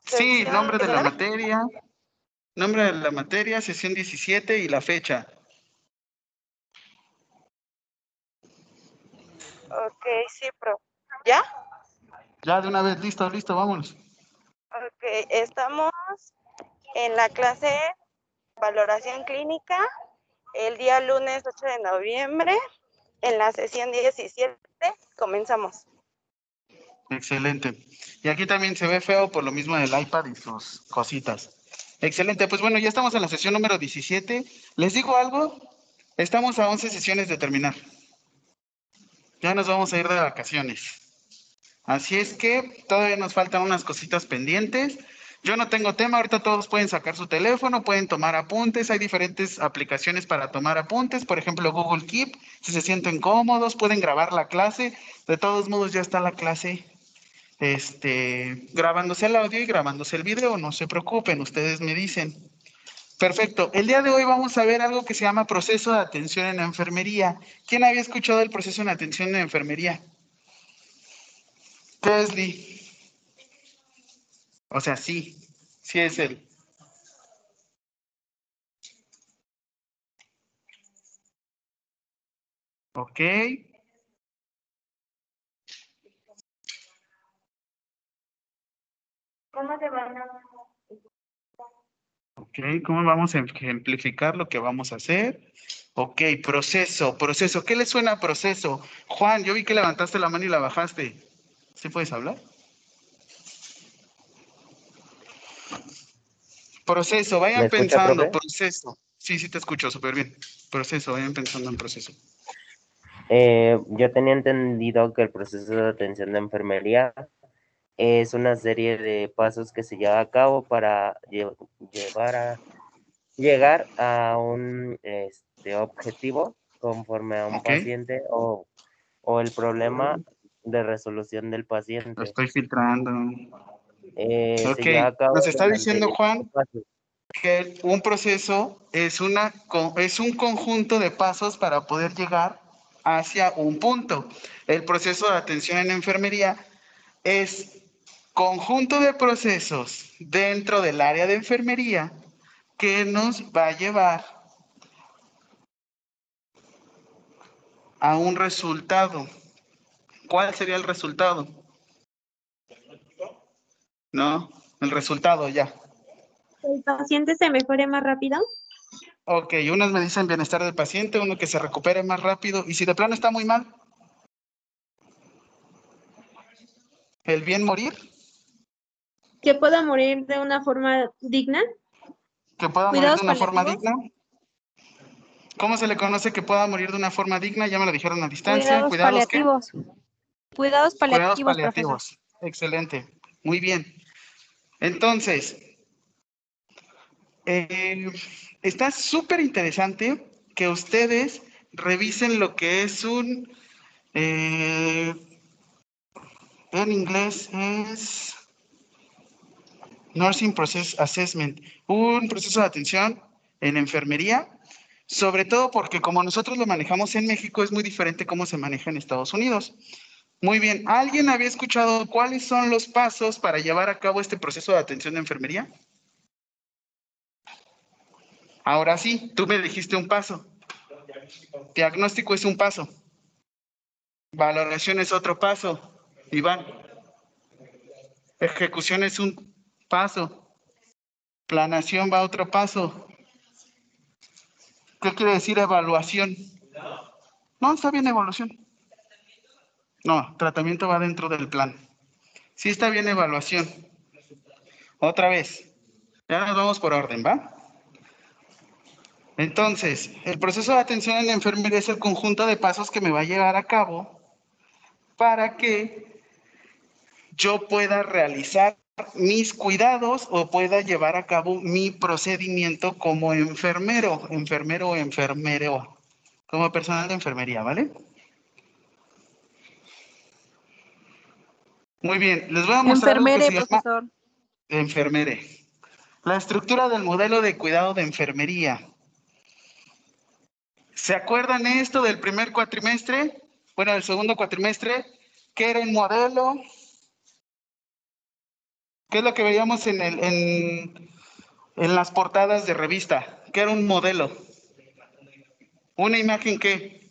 Sí, nombre de la 19. materia, nombre de la materia, sesión 17 y la fecha. Ok, sí, pro. ¿Ya? Ya de una vez, listo, listo, vámonos. Ok, estamos en la clase valoración clínica el día lunes 8 de noviembre en la sesión 17. Comenzamos. Excelente. Y aquí también se ve feo por lo mismo del iPad y sus cositas. Excelente, pues bueno, ya estamos en la sesión número 17. ¿Les digo algo? Estamos a 11 sesiones de terminar. Ya nos vamos a ir de vacaciones. Así es que todavía nos faltan unas cositas pendientes. Yo no tengo tema, ahorita todos pueden sacar su teléfono, pueden tomar apuntes, hay diferentes aplicaciones para tomar apuntes, por ejemplo Google Keep, si se sienten cómodos, pueden grabar la clase, de todos modos ya está la clase este, grabándose el audio y grabándose el video, no se preocupen, ustedes me dicen. Perfecto, el día de hoy vamos a ver algo que se llama proceso de atención en la enfermería. ¿Quién había escuchado el proceso de atención en la enfermería? Tesli. O sea, sí, sí es él. Ok. ¿Cómo se van a Ok, ¿cómo vamos a ejemplificar lo que vamos a hacer? Ok, proceso, proceso. ¿Qué le suena a proceso? Juan, yo vi que levantaste la mano y la bajaste. ¿Sí puedes hablar? Proceso, vayan ¿Me escucha, pensando, profe? proceso. Sí, sí te escucho súper bien. Proceso, vayan pensando en proceso. Eh, yo tenía entendido que el proceso de atención de enfermería es una serie de pasos que se lleva a cabo para lle- llevar a llegar a un este, objetivo conforme a un paciente o, o el problema de resolución del Lo paciente. estoy filtrando. Eh, se Ok, lleva a cabo nos está diciendo Juan pasos. que un proceso es, una, es un conjunto de pasos para poder llegar hacia un punto. El proceso de atención en enfermería es conjunto de procesos dentro del área de enfermería que nos va a llevar a un resultado. ¿Cuál sería el resultado? No, el resultado ya. el paciente se mejore más rápido? Ok, unos me dicen bienestar del paciente, uno que se recupere más rápido. ¿Y si de plano está muy mal? ¿El bien morir? ¿Que pueda morir de una forma digna? ¿Que pueda morir ¿Cuidados de una forma digna? ¿Cómo se le conoce que pueda morir de una forma digna? Ya me lo dijeron a distancia. Cuidados, ¿qué? paliativos. Cuidados Cuidados paliativos, profesor. paliativos. Excelente. Muy bien. Entonces, eh, está súper interesante que ustedes revisen lo que es un, eh, en inglés es Nursing Process Assessment, un proceso de atención en enfermería, sobre todo porque como nosotros lo manejamos en México es muy diferente cómo se maneja en Estados Unidos. Muy bien, ¿alguien había escuchado cuáles son los pasos para llevar a cabo este proceso de atención de enfermería? Ahora sí, tú me dijiste un paso. Diagnóstico es un paso. Valoración es otro paso. Iván. Ejecución es un paso. Planación va a otro paso. ¿Qué quiere decir evaluación? No, está bien evaluación. No, tratamiento va dentro del plan. Sí está bien evaluación. Otra vez. Ya nos vamos por orden, ¿va? Entonces, el proceso de atención en enfermería es el conjunto de pasos que me va a llevar a cabo para que yo pueda realizar mis cuidados o pueda llevar a cabo mi procedimiento como enfermero, enfermero o enfermero, como personal de enfermería, ¿vale? Muy bien, les voy a mostrar lo que Enfermere, llama profesor. enfermere. La estructura del modelo de cuidado de enfermería. ¿Se acuerdan esto del primer cuatrimestre? Bueno, del segundo cuatrimestre, ¿qué era el modelo? ¿Qué es lo que veíamos en, el, en, en las portadas de revista? ¿Qué era un modelo? ¿Una imagen qué?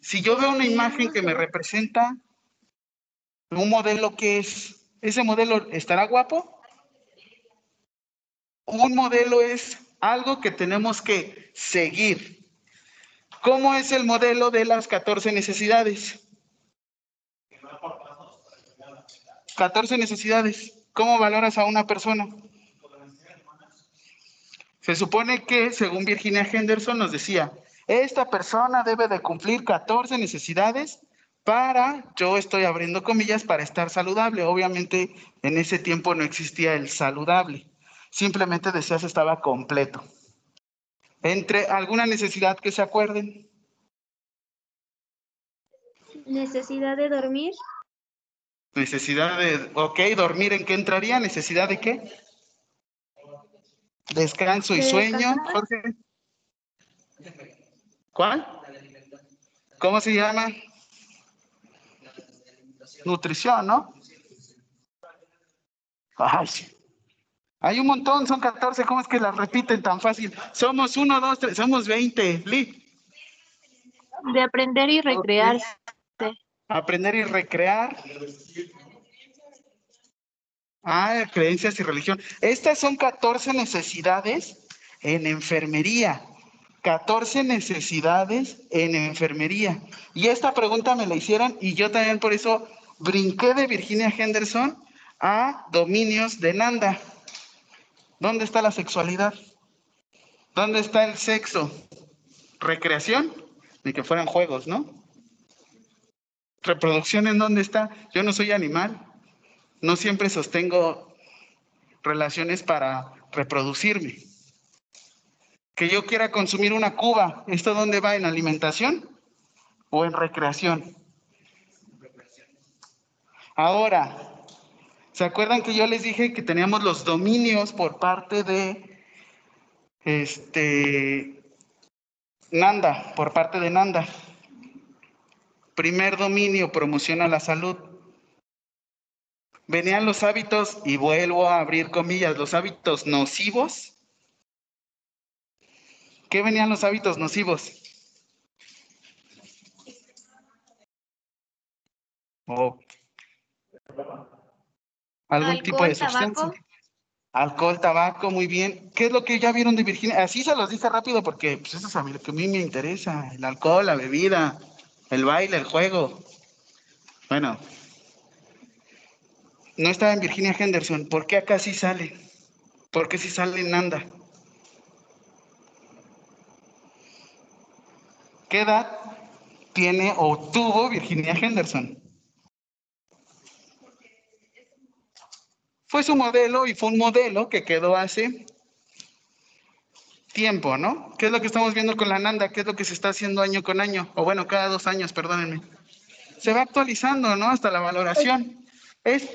Si yo veo una imagen que me representa un modelo, ¿qué es? ¿Ese modelo estará guapo? Un modelo es algo que tenemos que seguir. ¿Cómo es el modelo de las 14 necesidades? 14 necesidades. ¿Cómo valoras a una persona? Se supone que, según Virginia Henderson nos decía, esta persona debe de cumplir 14 necesidades para, yo estoy abriendo comillas, para estar saludable. Obviamente en ese tiempo no existía el saludable. Simplemente decías estaba completo. Entre alguna necesidad que se acuerden. Necesidad de dormir. Necesidad de, ok, dormir, ¿en qué entraría? ¿Necesidad de qué? Descanso y sueño. Jorge. ¿Cuál? ¿Cómo se llama? Nutrición, ¿no? Ay. Hay un montón, son 14, ¿cómo es que las repiten tan fácil? Somos uno, dos, tres, somos 20, Lee. De aprender y recrearse. Aprender y recrear. Ah, creencias y religión. Estas son 14 necesidades en enfermería. 14 necesidades en enfermería. Y esta pregunta me la hicieron y yo también por eso brinqué de Virginia Henderson a dominios de Nanda. ¿Dónde está la sexualidad? ¿Dónde está el sexo? ¿Recreación? Ni que fueran juegos, ¿no? ¿Reproducción en dónde está? Yo no soy animal. No siempre sostengo relaciones para reproducirme. Que yo quiera consumir una cuba, ¿esto dónde va? ¿En alimentación o en recreación? Ahora, ¿se acuerdan que yo les dije que teníamos los dominios por parte de este Nanda, por parte de Nanda? Primer dominio, promociona la salud. Venían los hábitos, y vuelvo a abrir comillas, los hábitos nocivos. ¿Qué venían los hábitos nocivos? Oh. ¿Algún tipo de sustancia? tabaco. Alcohol, tabaco, muy bien. ¿Qué es lo que ya vieron de Virginia? Así se los dije rápido porque pues, eso es a mí, lo que a mí me interesa. El alcohol, la bebida, el baile, el juego. Bueno, no estaba en Virginia Henderson. ¿Por qué acá sí sale? ¿Por qué sí sale Nanda? ¿Qué edad tiene o tuvo Virginia Henderson? Fue su modelo y fue un modelo que quedó hace tiempo, ¿no? ¿Qué es lo que estamos viendo con la Nanda? ¿Qué es lo que se está haciendo año con año? O bueno, cada dos años, perdónenme. Se va actualizando, ¿no? Hasta la valoración. Es,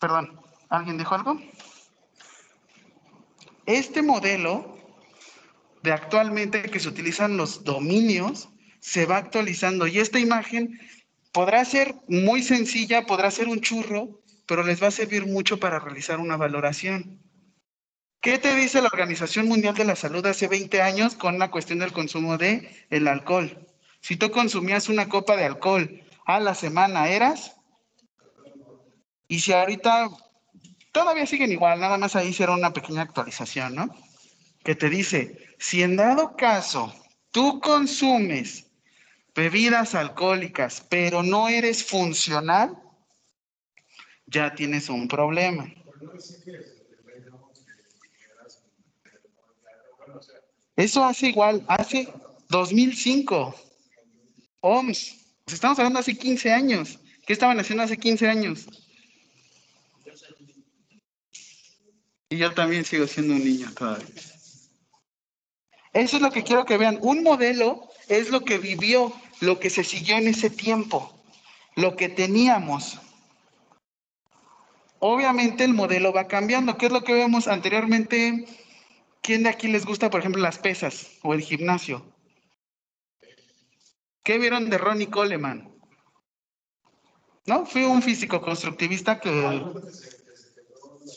perdón, ¿alguien dijo algo? Este modelo de actualmente que se utilizan los dominios se va actualizando y esta imagen podrá ser muy sencilla, podrá ser un churro, pero les va a servir mucho para realizar una valoración. ¿Qué te dice la Organización Mundial de la Salud hace 20 años con la cuestión del consumo de el alcohol? Si tú consumías una copa de alcohol a la semana, ¿eras? Y si ahorita todavía siguen igual, nada más ahí hicieron una pequeña actualización, ¿no? Que te dice, si en dado caso tú consumes bebidas alcohólicas, pero no eres funcional, ya tienes un problema. Eso hace igual, hace 2005. OMS. Pues estamos hablando hace 15 años. ¿Qué estaban haciendo hace 15 años? Y yo también sigo siendo un niño todavía. Eso es lo que quiero que vean. Un modelo es lo que vivió, lo que se siguió en ese tiempo, lo que teníamos. Obviamente el modelo va cambiando. ¿Qué es lo que vemos anteriormente? ¿Quién de aquí les gusta, por ejemplo, las pesas o el gimnasio? ¿Qué vieron de Ronnie Coleman? ¿No? Fue un físico constructivista que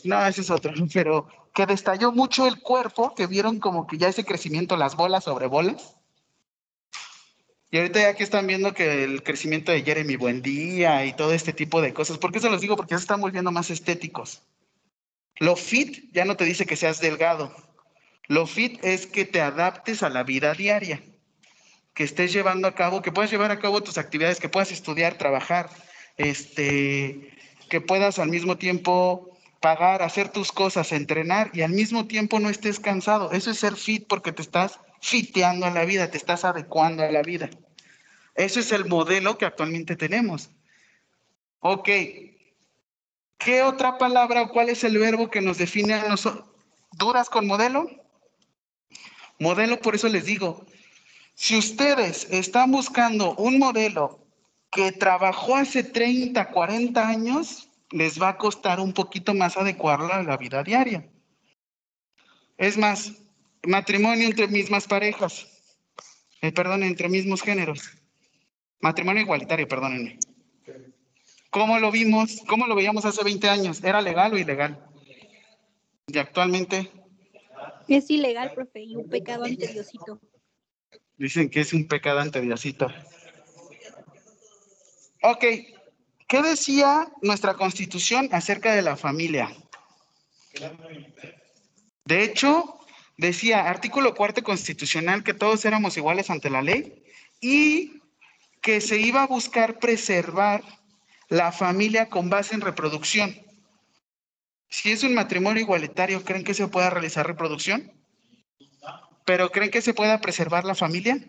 No, ese es otro, pero que destalló mucho el cuerpo, que vieron como que ya ese crecimiento, las bolas sobre bolas. Y ahorita ya que están viendo que el crecimiento de Jeremy Buendía y todo este tipo de cosas, ¿por qué se los digo? Porque ya se están volviendo más estéticos. Lo fit ya no te dice que seas delgado. Lo fit es que te adaptes a la vida diaria, que estés llevando a cabo, que puedas llevar a cabo tus actividades, que puedas estudiar, trabajar, este, que puedas al mismo tiempo pagar, hacer tus cosas, entrenar y al mismo tiempo no estés cansado. Eso es ser fit porque te estás fiteando a la vida, te estás adecuando a la vida. Eso es el modelo que actualmente tenemos. Ok. ¿Qué otra palabra o cuál es el verbo que nos define a nosotros? ¿Duras con modelo? Modelo, por eso les digo, si ustedes están buscando un modelo que trabajó hace 30, 40 años, les va a costar un poquito más adecuarlo a la vida diaria. Es más, matrimonio entre mismas parejas, eh, perdón, entre mismos géneros. Matrimonio igualitario, perdónenme. ¿Cómo lo vimos? ¿Cómo lo veíamos hace 20 años? ¿Era legal o ilegal? Y actualmente. Es ilegal, profe, y un pecado ante Diosito. Dicen que es un pecado ante Diosito. Ok, ¿qué decía nuestra constitución acerca de la familia? De hecho, decía, artículo cuarto constitucional, que todos éramos iguales ante la ley y que se iba a buscar preservar la familia con base en reproducción. Si es un matrimonio igualitario, ¿creen que se pueda realizar reproducción? ¿Pero creen que se pueda preservar la familia?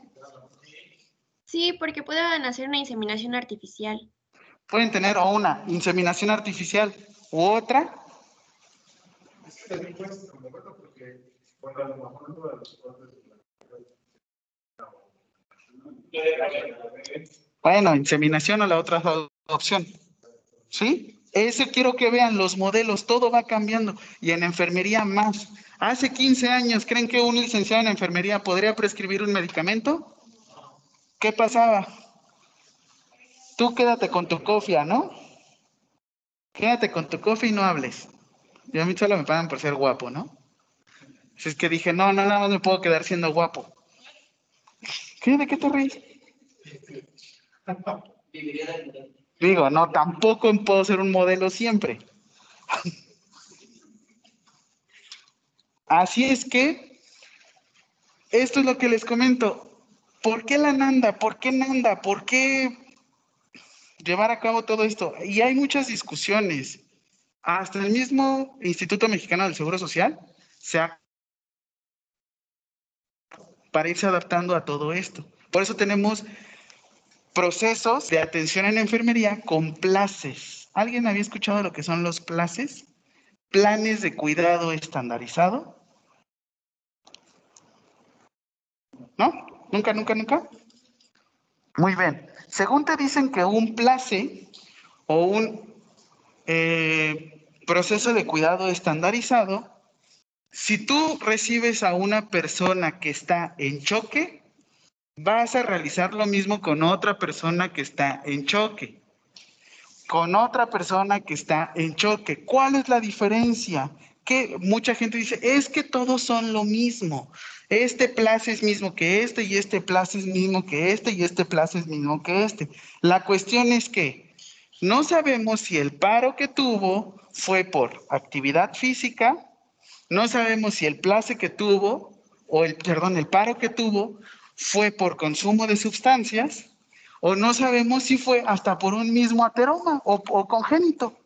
Sí, porque pueden hacer una inseminación artificial. Pueden tener o una inseminación artificial u otra. Bueno, inseminación o la otra opción. ¿Sí? Ese quiero que vean los modelos, todo va cambiando y en enfermería más. Hace 15 años, ¿creen que un licenciado en enfermería podría prescribir un medicamento? ¿Qué pasaba? Tú quédate con tu cofia, ¿no? Quédate con tu cofia y no hables. Y a mí solo me pagan por ser guapo, ¿no? Así es que dije, no, no, no, no me puedo quedar siendo guapo. ¿Qué? ¿De qué te ríes? Digo, no, tampoco puedo ser un modelo siempre. Así es que, esto es lo que les comento. ¿Por qué la Nanda? ¿Por qué Nanda? ¿Por qué llevar a cabo todo esto? Y hay muchas discusiones. Hasta el mismo Instituto Mexicano del Seguro Social se ha para irse adaptando a todo esto. Por eso tenemos procesos de atención en enfermería con places. ¿Alguien había escuchado lo que son los places? Planes de cuidado estandarizado. ¿No? ¿Nunca, nunca, nunca? Muy bien. Según te dicen que un place o un eh, proceso de cuidado estandarizado, si tú recibes a una persona que está en choque, vas a realizar lo mismo con otra persona que está en choque, con otra persona que está en choque. ¿Cuál es la diferencia? Que mucha gente dice, es que todos son lo mismo. Este plazo es mismo que este y este plazo es mismo que este y este plazo es mismo que este. La cuestión es que no sabemos si el paro que tuvo fue por actividad física, no sabemos si el plazo que tuvo o el perdón, el paro que tuvo fue por consumo de sustancias o no sabemos si fue hasta por un mismo ateroma o, congénito.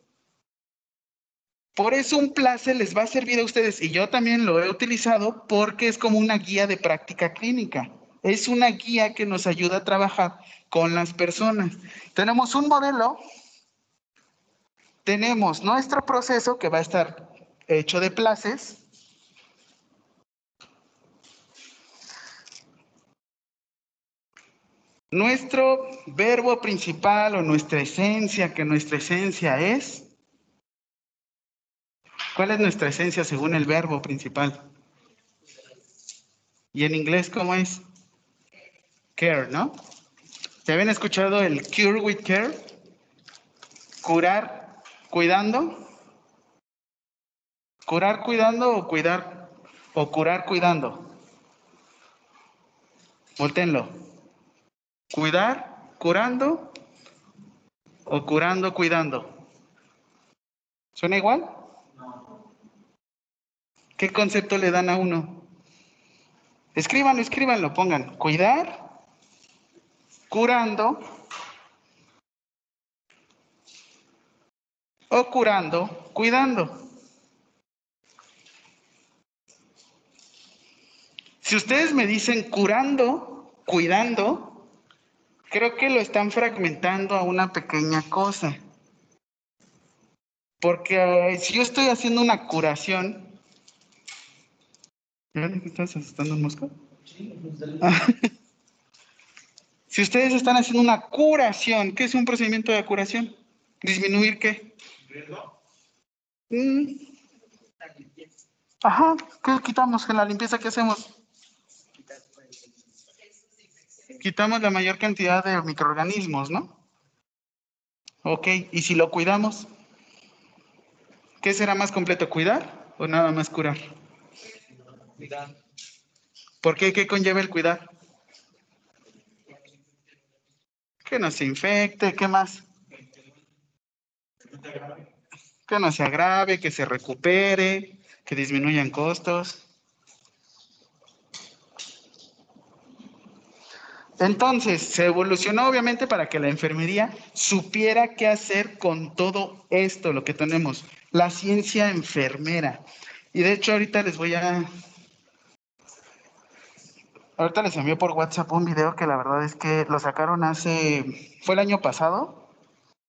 Por eso un place les va a servir a ustedes y yo también lo he utilizado porque es como una guía de práctica clínica. Es una guía que nos ayuda a trabajar con las personas. Tenemos un modelo, tenemos nuestro proceso que va a estar hecho de places, Nuestro verbo principal o nuestra esencia, que nuestra esencia es. ¿Cuál es nuestra esencia según el verbo principal? ¿Y en inglés cómo es? Care, ¿no? ¿Se habían escuchado el cure with care? Curar cuidando. ¿Curar cuidando o cuidar o curar cuidando? Voltenlo. ¿Cuidar curando o curando cuidando? ¿Suena igual? ¿Qué concepto le dan a uno? Escríbanlo, escríbanlo, pongan. Cuidar, curando o curando, cuidando. Si ustedes me dicen curando, cuidando, creo que lo están fragmentando a una pequeña cosa. Porque eh, si yo estoy haciendo una curación, ¿Estás asustando un mosco? si ustedes están haciendo una curación, ¿qué es un procedimiento de curación? ¿Disminuir qué? Mm. Ajá, ¿qué quitamos en la limpieza? ¿Qué hacemos? Quitamos la mayor cantidad de microorganismos, ¿no? Ok, ¿y si lo cuidamos? ¿Qué será más completo, cuidar o nada más curar? Cuidar. ¿Por qué? ¿Qué conlleva el cuidar? Que no se infecte, ¿qué más? Que no se agrave, que se recupere, que disminuyan costos. Entonces, se evolucionó obviamente para que la enfermería supiera qué hacer con todo esto, lo que tenemos, la ciencia enfermera. Y de hecho ahorita les voy a... Ahorita les envié por WhatsApp un video que la verdad es que lo sacaron hace... Fue el año pasado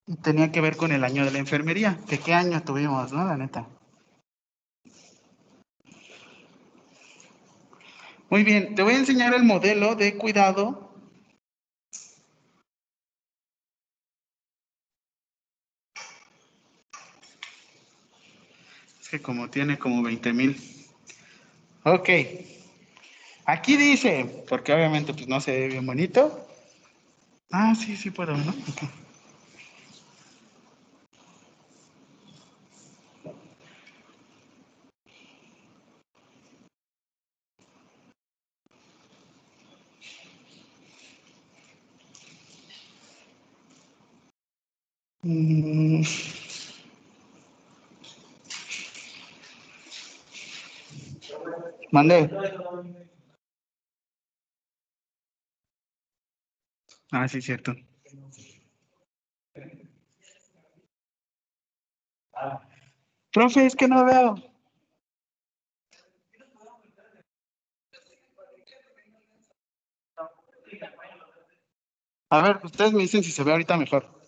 y tenía que ver con el año de la enfermería. Que qué año tuvimos, ¿no? La neta. Muy bien, te voy a enseñar el modelo de cuidado que como tiene como 20 mil. Ok. Aquí dice, porque obviamente pues no se ve bien bonito. Ah, sí, sí puedo, ¿no? Okay. Mande. Ah, sí, cierto. Profe, es que no veo. A ver, ustedes me dicen si se ve ahorita mejor.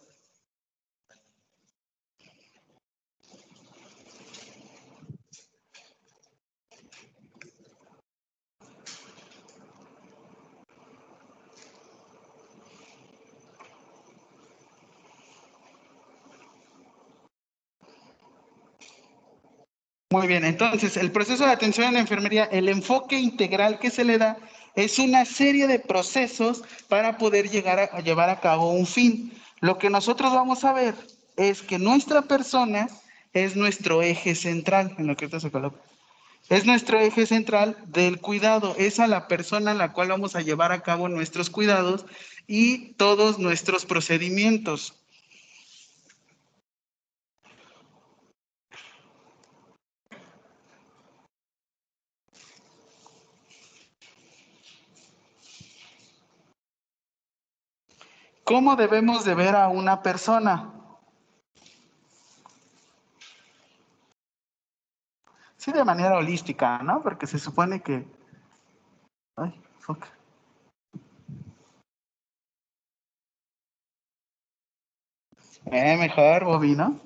Muy bien, entonces el proceso de atención en la enfermería, el enfoque integral que se le da es una serie de procesos para poder llegar a, llevar a cabo un fin. Lo que nosotros vamos a ver es que nuestra persona es nuestro eje central, en lo que esto se coloca. Es nuestro eje central del cuidado, es a la persona a la cual vamos a llevar a cabo nuestros cuidados y todos nuestros procedimientos. ¿Cómo debemos de ver a una persona? Sí, de manera holística, ¿no? Porque se supone que... Ay, fuck. Eh, mejor, Bobby, ¿no?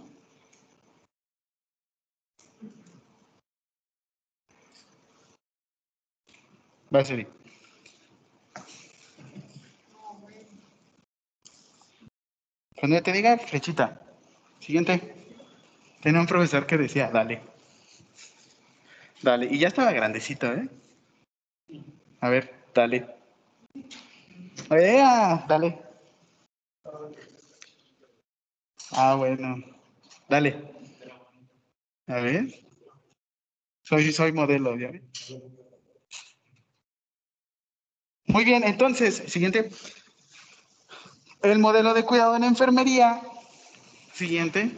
Va a ser. Cuando ya te diga, flechita. Siguiente. Tenía un profesor que decía, dale. Dale. Y ya estaba grandecito, ¿eh? A ver, dale. ¡Ea! Dale. Ah, bueno. Dale. A ver. Soy, soy modelo, ¿ya ven? Muy bien, entonces, siguiente. El modelo de cuidado en enfermería, siguiente,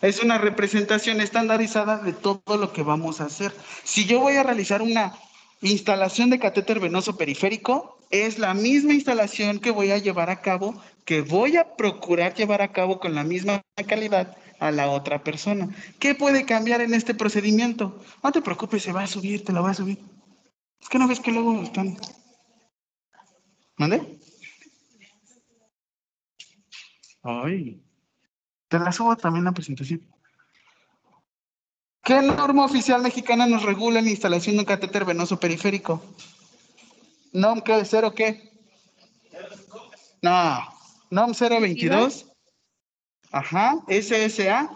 es una representación estandarizada de todo lo que vamos a hacer. Si yo voy a realizar una instalación de catéter venoso periférico, es la misma instalación que voy a llevar a cabo, que voy a procurar llevar a cabo con la misma calidad a la otra persona. ¿Qué puede cambiar en este procedimiento? No te preocupes, se va a subir, te lo va a subir. Es que no ves que luego están. ¿Mande? Ay. Te la subo también la presentación. ¿Qué norma oficial mexicana nos regula la instalación de un catéter venoso periférico? ¿NOM qué? ¿Cero qué? No. NOM 022. Ajá. SSA.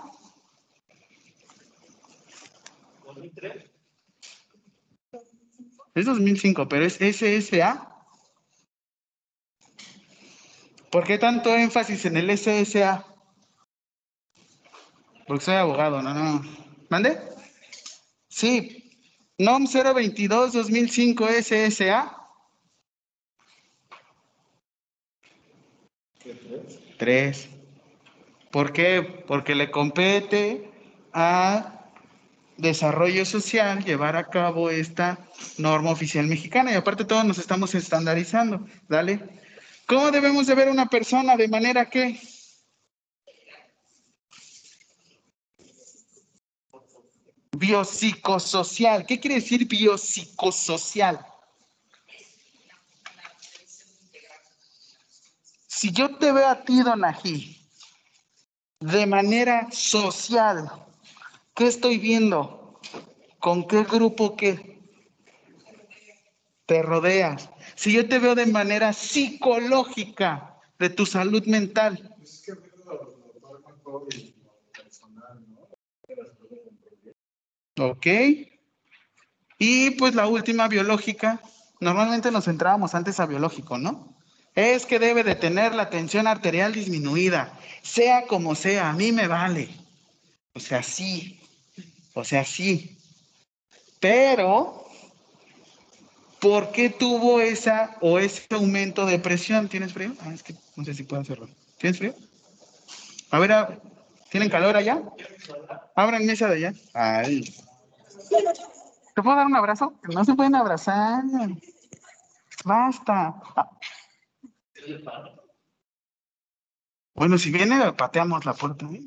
Es 2005, pero es SSA. ¿Por qué tanto énfasis en el SSA? Porque soy abogado, no, no. ¿Mande? Sí. NOM 022 2005 SSA. Tres. ¿Por qué? Porque le compete a desarrollo social llevar a cabo esta norma oficial mexicana y aparte todos nos estamos estandarizando. Dale. ¿Cómo debemos de ver una persona de manera que biopsicosocial? ¿Qué quiere decir biopsicosocial? Si yo te veo a ti, Donají, de manera social, ¿qué estoy viendo? ¿Con qué grupo qué? Te rodeas. Si yo te veo de manera psicológica de tu salud mental. Ok. Y pues la última biológica. Normalmente nos centrábamos antes a biológico, ¿no? Es que debe de tener la tensión arterial disminuida, sea como sea, a mí me vale. O sea, sí. O sea, sí. Pero, ¿por qué tuvo esa o ese aumento de presión? ¿Tienes frío? Ah, es que no sé si puedo hacerlo. ¿Tienes frío? A ver, a- ¿tienen calor allá? Abran mesa de allá. Ay. ¿Te puedo dar un abrazo? No se pueden abrazar. Basta. Ah. Bueno, si viene, pateamos la puerta. ¿eh?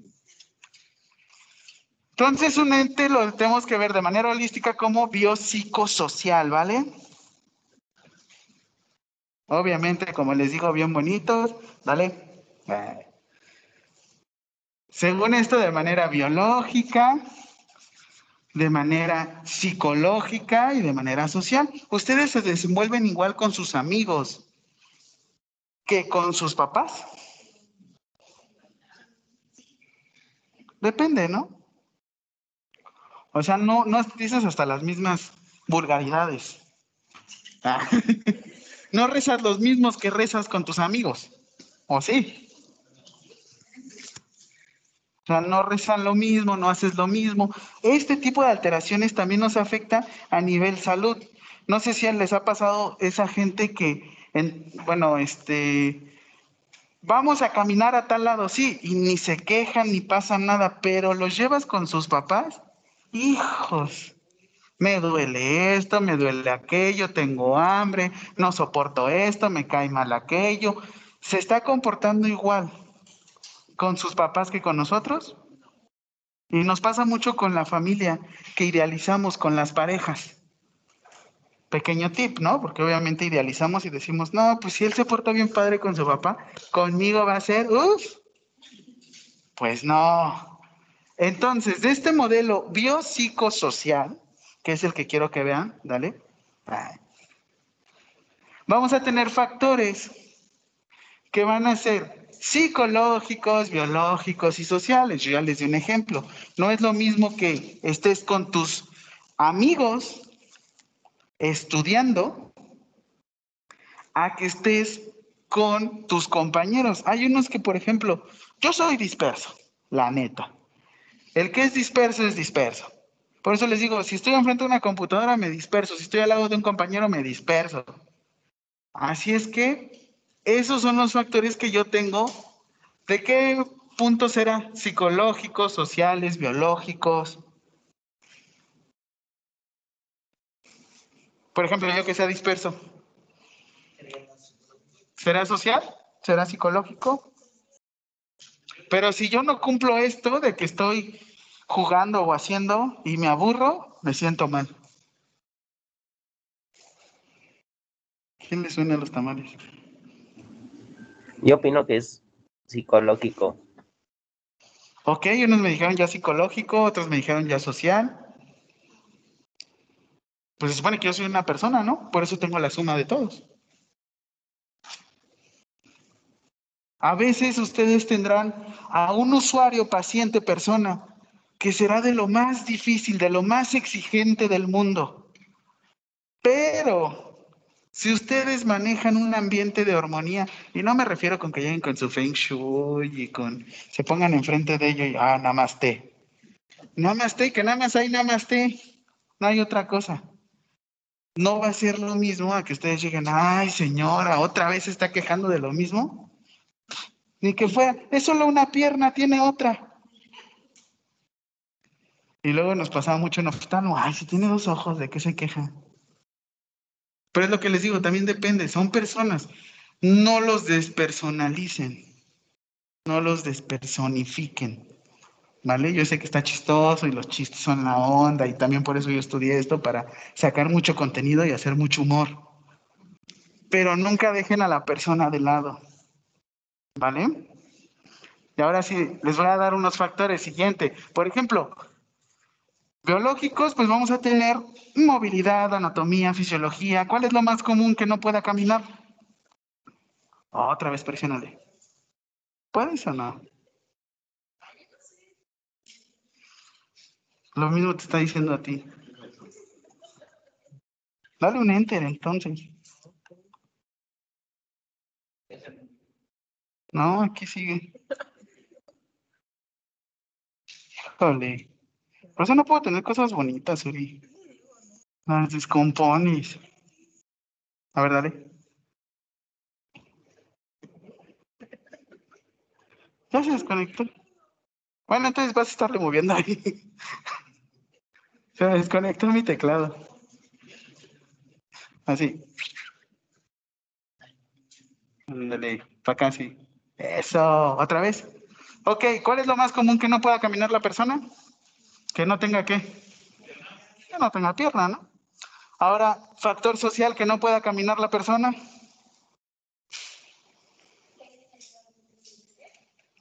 Entonces, un ente lo tenemos que ver de manera holística como biopsicosocial, ¿vale? Obviamente, como les digo, bien bonitos, ¿vale? Según esto, de manera biológica, de manera psicológica y de manera social. Ustedes se desenvuelven igual con sus amigos que con sus papás. Depende, ¿no? O sea, no, no dices hasta las mismas vulgaridades. Ah. No rezas los mismos que rezas con tus amigos. ¿O sí? O sea, no rezan lo mismo, no haces lo mismo. Este tipo de alteraciones también nos afecta a nivel salud. No sé si les ha pasado esa gente que, en- bueno, este, vamos a caminar a tal lado, sí, y ni se quejan ni pasa nada, pero los llevas con sus papás, hijos, me duele esto, me duele aquello, tengo hambre, no soporto esto, me cae mal aquello. Se está comportando igual con sus papás que con nosotros. Y nos pasa mucho con la familia que idealizamos con las parejas. Pequeño tip, ¿no? Porque obviamente idealizamos y decimos, no, pues si él se porta bien padre con su papá, conmigo va a ser, uff. Pues no. Entonces, de este modelo biopsicosocial, que es el que quiero que vean, dale. Vamos a tener factores que van a ser psicológicos, biológicos y sociales. Yo ya les di un ejemplo. No es lo mismo que estés con tus amigos estudiando a que estés con tus compañeros. Hay unos que, por ejemplo, yo soy disperso, la neta. El que es disperso es disperso. Por eso les digo, si estoy enfrente de una computadora me disperso, si estoy al lado de un compañero me disperso. Así es que esos son los factores que yo tengo. ¿De qué punto será? Psicológicos, sociales, biológicos. Por ejemplo, yo que sea disperso. ¿Será social? ¿Será psicológico? Pero si yo no cumplo esto de que estoy jugando o haciendo y me aburro, me siento mal. ¿Quién le suena a los tamales? Yo opino que es psicológico. Ok, unos me dijeron ya psicológico, otros me dijeron ya social. Pues se supone que yo soy una persona, ¿no? Por eso tengo la suma de todos. A veces ustedes tendrán a un usuario, paciente, persona, que será de lo más difícil, de lo más exigente del mundo. Pero si ustedes manejan un ambiente de armonía, y no me refiero con que lleguen con su feng shui y con se pongan enfrente de ello y ah, namaste. Namaste, que nada más hay namaste. No hay otra cosa. No va a ser lo mismo a que ustedes lleguen, ay señora, otra vez está quejando de lo mismo. Ni que fuera, es solo una pierna, tiene otra. Y luego nos pasaba mucho en oftalmo, ay, si tiene dos ojos, ¿de qué se queja? Pero es lo que les digo, también depende, son personas. No los despersonalicen, no los despersonifiquen. ¿Vale? Yo sé que está chistoso y los chistes son la onda y también por eso yo estudié esto para sacar mucho contenido y hacer mucho humor. Pero nunca dejen a la persona de lado. ¿Vale? Y ahora sí, les voy a dar unos factores siguientes. Por ejemplo, biológicos, pues vamos a tener movilidad, anatomía, fisiología. ¿Cuál es lo más común que no pueda caminar? Otra vez presionale. ¿Puedes o no? Lo mismo te está diciendo a ti. Dale un enter entonces. No, aquí sigue. Híjole. Por eso no puedo tener cosas bonitas, Uri. Las descompones. A ver, dale. Ya se desconectó. Bueno, entonces vas a estar removiendo ahí. Se desconectó mi teclado. Así. Dale, para acá, sí. Eso, otra vez. Ok, ¿cuál es lo más común que no pueda caminar la persona? Que no tenga qué? Que no tenga pierna, ¿no? Ahora, factor social que no pueda caminar la persona.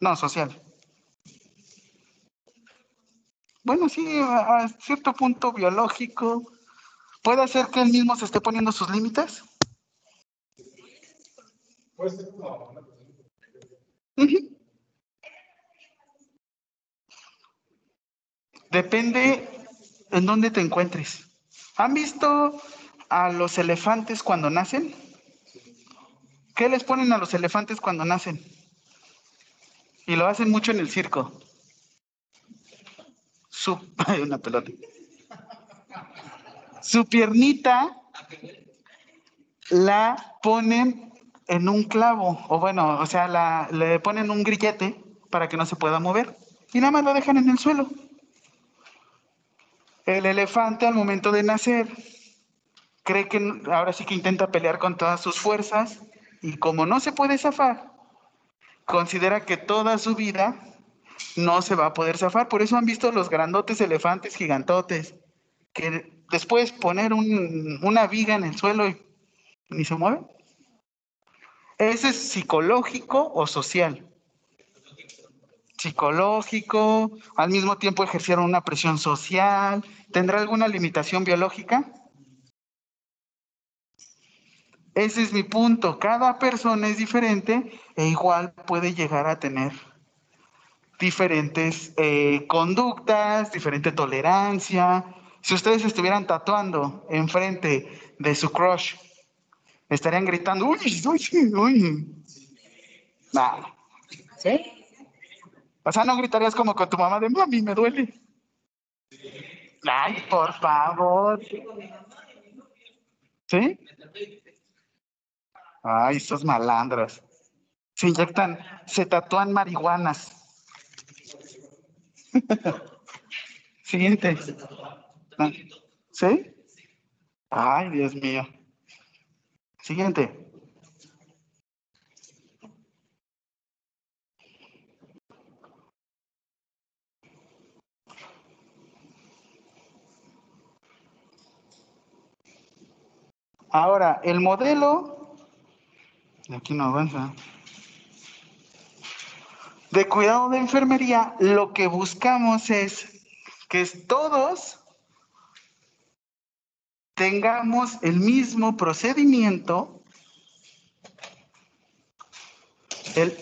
No, social. Bueno, sí, a cierto punto biológico. ¿Puede ser que él mismo se esté poniendo sus límites? Depende en dónde te encuentres. ¿Han visto a los elefantes cuando nacen? ¿Qué les ponen a los elefantes cuando nacen? Y lo hacen mucho en el circo. Su, hay una pelota. Su piernita la ponen en un clavo, o bueno, o sea, la, le ponen un grillete para que no se pueda mover y nada más lo dejan en el suelo. El elefante al momento de nacer cree que ahora sí que intenta pelear con todas sus fuerzas y como no se puede zafar, considera que toda su vida no se va a poder zafar. Por eso han visto los grandotes elefantes gigantotes, que después poner una viga en el suelo y ni se mueve. ¿Ese es psicológico o social? Psicológico, al mismo tiempo ejercieron una presión social. ¿Tendrá alguna limitación biológica? Ese es mi punto. Cada persona es diferente e igual puede llegar a tener diferentes eh, conductas, diferente tolerancia. Si ustedes estuvieran tatuando enfrente de su crush, estarían gritando, uy, uy, uy. Nada. ¿Sí? O sea, no gritarías como con tu mamá de mami, me duele. Ay, por favor. ¿Sí? Ay, esos malandros. Se inyectan, se tatúan marihuanas. Siguiente. ¿Sí? Ay, Dios mío. Siguiente. Ahora, el modelo, aquí no avanza, de cuidado de enfermería, lo que buscamos es que todos tengamos el mismo procedimiento, el,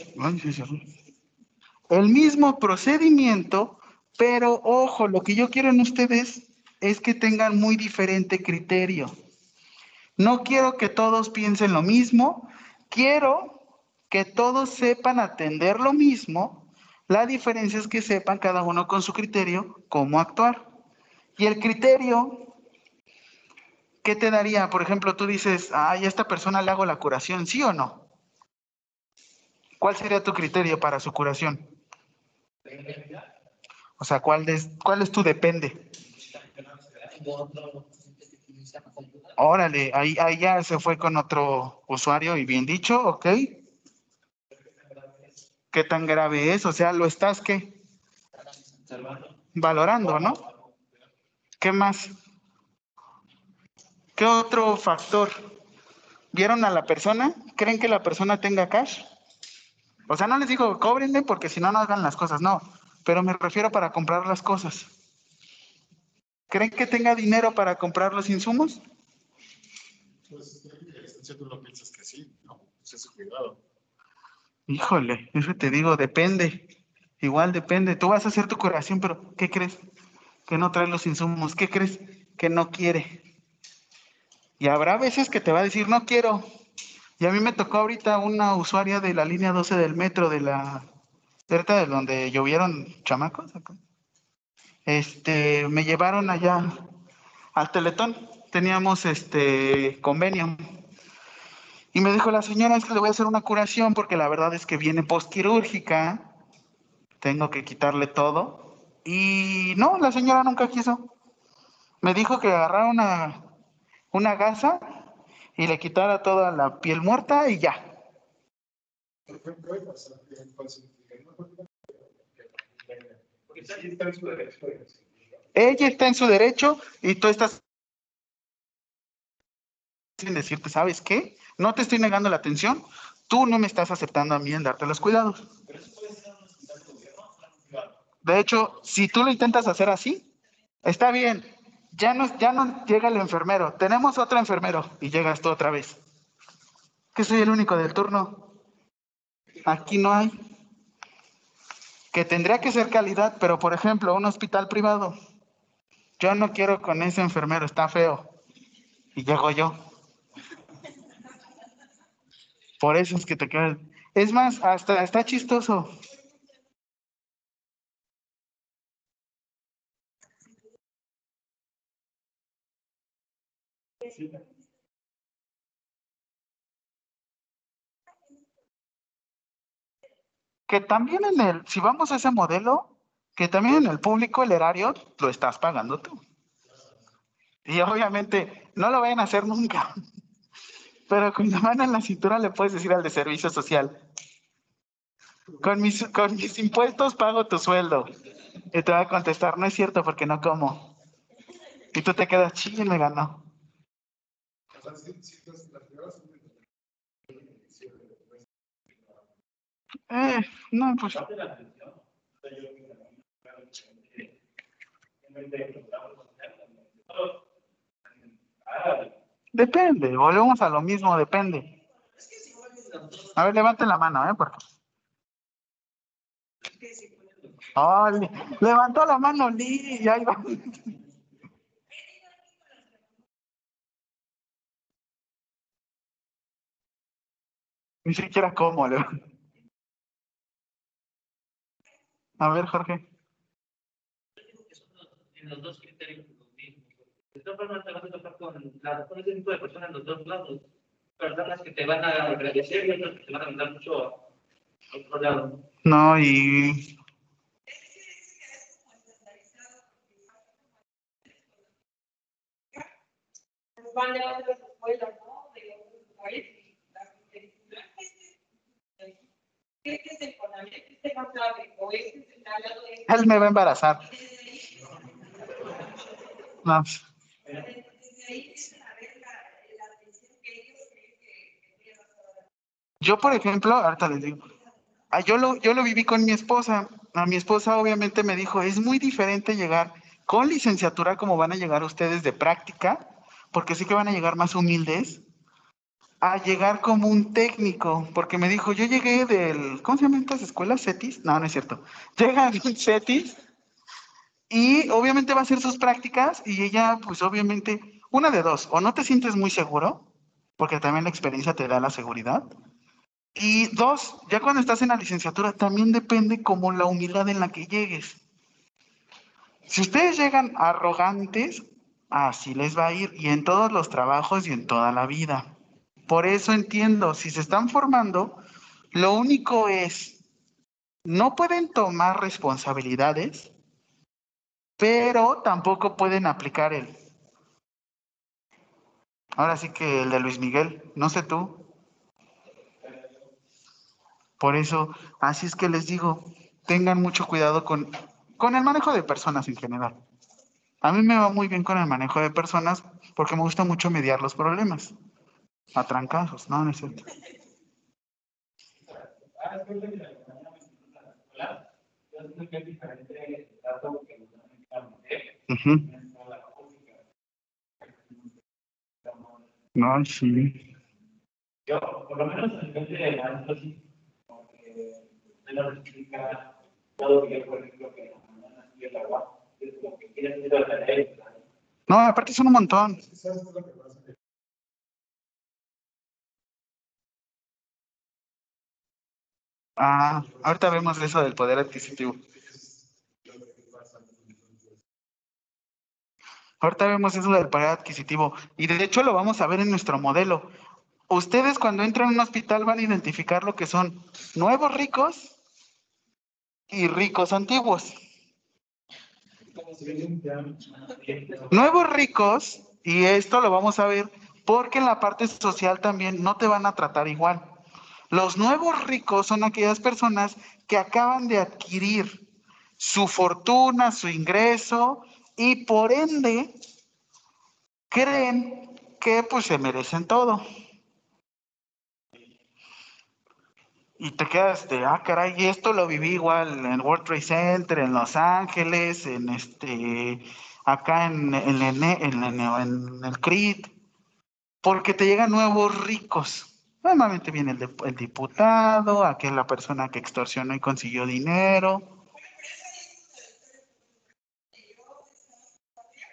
el mismo procedimiento, pero ojo, lo que yo quiero en ustedes es que tengan muy diferente criterio. No quiero que todos piensen lo mismo, quiero que todos sepan atender lo mismo. La diferencia es que sepan cada uno con su criterio cómo actuar. Y el criterio, ¿qué te daría? Por ejemplo, tú dices, ay, a esta persona le hago la curación, ¿sí o no? ¿Cuál sería tu criterio para su curación? O sea, ¿cuál es, cuál es tu depende? Órale, ahí, ahí ya se fue con otro usuario y bien dicho, ok. ¿Qué tan grave es? O sea, lo estás qué? Valorando, ¿no? ¿Qué más? ¿Qué otro factor? ¿Vieron a la persona? ¿Creen que la persona tenga cash? O sea, no les digo cóbrenle porque si no, no hagan las cosas, no. Pero me refiero para comprar las cosas. ¿Creen que tenga dinero para comprar los insumos? Pues tú lo piensas que sí, ¿no? Pues cuidado. Híjole, eso te digo, depende. Igual depende. Tú vas a hacer tu curación, pero ¿qué crees? Que no trae los insumos. ¿Qué crees? Que no quiere. Y habrá veces que te va a decir, no quiero. Y a mí me tocó ahorita una usuaria de la línea 12 del metro de la cerca de donde llovieron chamacos. Este, me llevaron allá al Teletón. Teníamos este convenio. Y me dijo la señora, es que le voy a hacer una curación porque la verdad es que viene postquirúrgica. Tengo que quitarle todo. Y no, la señora nunca quiso. Me dijo que agarrara una, una gasa y le quitara toda la piel muerta y ya. Ella está en su derecho y tú estás sin decirte, ¿sabes qué? No te estoy negando la atención, tú no me estás aceptando a mí en darte los cuidados. De hecho, si tú lo intentas hacer así, está bien, ya no, ya no llega el enfermero, tenemos otro enfermero y llegas tú otra vez. Que soy el único del turno. Aquí no hay. Que tendría que ser calidad, pero por ejemplo, un hospital privado. Yo no quiero con ese enfermero, está feo. Y llego yo. Por eso es que te quedas. Es más, hasta está chistoso. Que también en el, si vamos a ese modelo, que también en el público el erario lo estás pagando tú. Y obviamente no lo vayan a hacer nunca. Pero con la mano en la cintura le puedes decir al de servicio social. Con mis, con mis impuestos pago tu sueldo. Y te va a contestar, no es cierto porque no como. Y tú te quedas, chile, me ganó. Eh, no, pues. Depende, volvemos a lo mismo, depende. A ver, levanten la mano, ¿eh? Porque... Oh, levantó la mano Lee y ahí. Ni siquiera cómo. A ver, Jorge. Los dos criterios. De todas formas, te vas a tocar con, la, con ese tipo de personas en los dos lados. Personas que te van a agradecer y otras que te van a mandar mucho a otro lado. No, y van de otras escuelas, ¿no? De otros lugares. ¿Qué es el Conalep? Este no sabe, o este es el lado de... él me va a embarazar. No. Yo, por ejemplo, ahorita les digo, ah, yo lo, yo lo viví con mi esposa. A mi esposa obviamente me dijo, es muy diferente llegar con licenciatura como van a llegar ustedes de práctica, porque sí que van a llegar más humildes, a llegar como un técnico, porque me dijo, yo llegué del, ¿cómo se llaman estas escuelas? ¿CETIS? No, no es cierto. Llega un CETIS y obviamente va a hacer sus prácticas y ella, pues obviamente, una de dos, o no te sientes muy seguro, porque también la experiencia te da la seguridad, y dos, ya cuando estás en la licenciatura, también depende como la humildad en la que llegues. Si ustedes llegan arrogantes, así les va a ir, y en todos los trabajos y en toda la vida. Por eso entiendo, si se están formando, lo único es, no pueden tomar responsabilidades, pero tampoco pueden aplicar el. Ahora sí que el de Luis Miguel, no sé tú. Por eso, así es que les digo, tengan mucho cuidado con, con el manejo de personas en general. A mí me va muy bien con el manejo de personas porque me gusta mucho mediar los problemas. A trancazos, no, no es cierto. Ujú. No, sí. Yo, por lo menos a nivel de maestro, sí, como que me lo explica todo lo que yo, por ejemplo, que en la mañana estoy el agua, es lo que quieres hacer la tarea. No, aparte son un montón. Ah, ahorita vemos eso del poder adquisitivo. Ahorita vemos eso del poder adquisitivo. Y de hecho lo vamos a ver en nuestro modelo. Ustedes cuando entran a un hospital van a identificar lo que son nuevos ricos y ricos antiguos. Nuevos ricos, y esto lo vamos a ver porque en la parte social también no te van a tratar igual. Los nuevos ricos son aquellas personas que acaban de adquirir su fortuna, su ingreso y por ende creen que pues se merecen todo. Y te quedas de, ah, caray, y esto lo viví igual en World Trade Center, en Los Ángeles, en este, acá en, en, en, en- el CRIT, porque te llegan nuevos ricos. Normalmente viene el, el diputado, aquella persona que extorsionó y consiguió dinero. Ajá. o así prepotente, humillando a la necesidad, a los dependientes,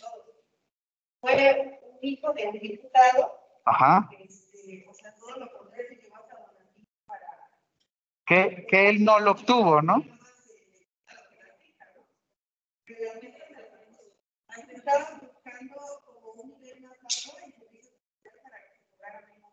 todos. Fue un hijo de un diputado, Ajá. Que, que él no lo obtuvo, ¿no como un nivel más bajo en servicios sociales para que cobraran menos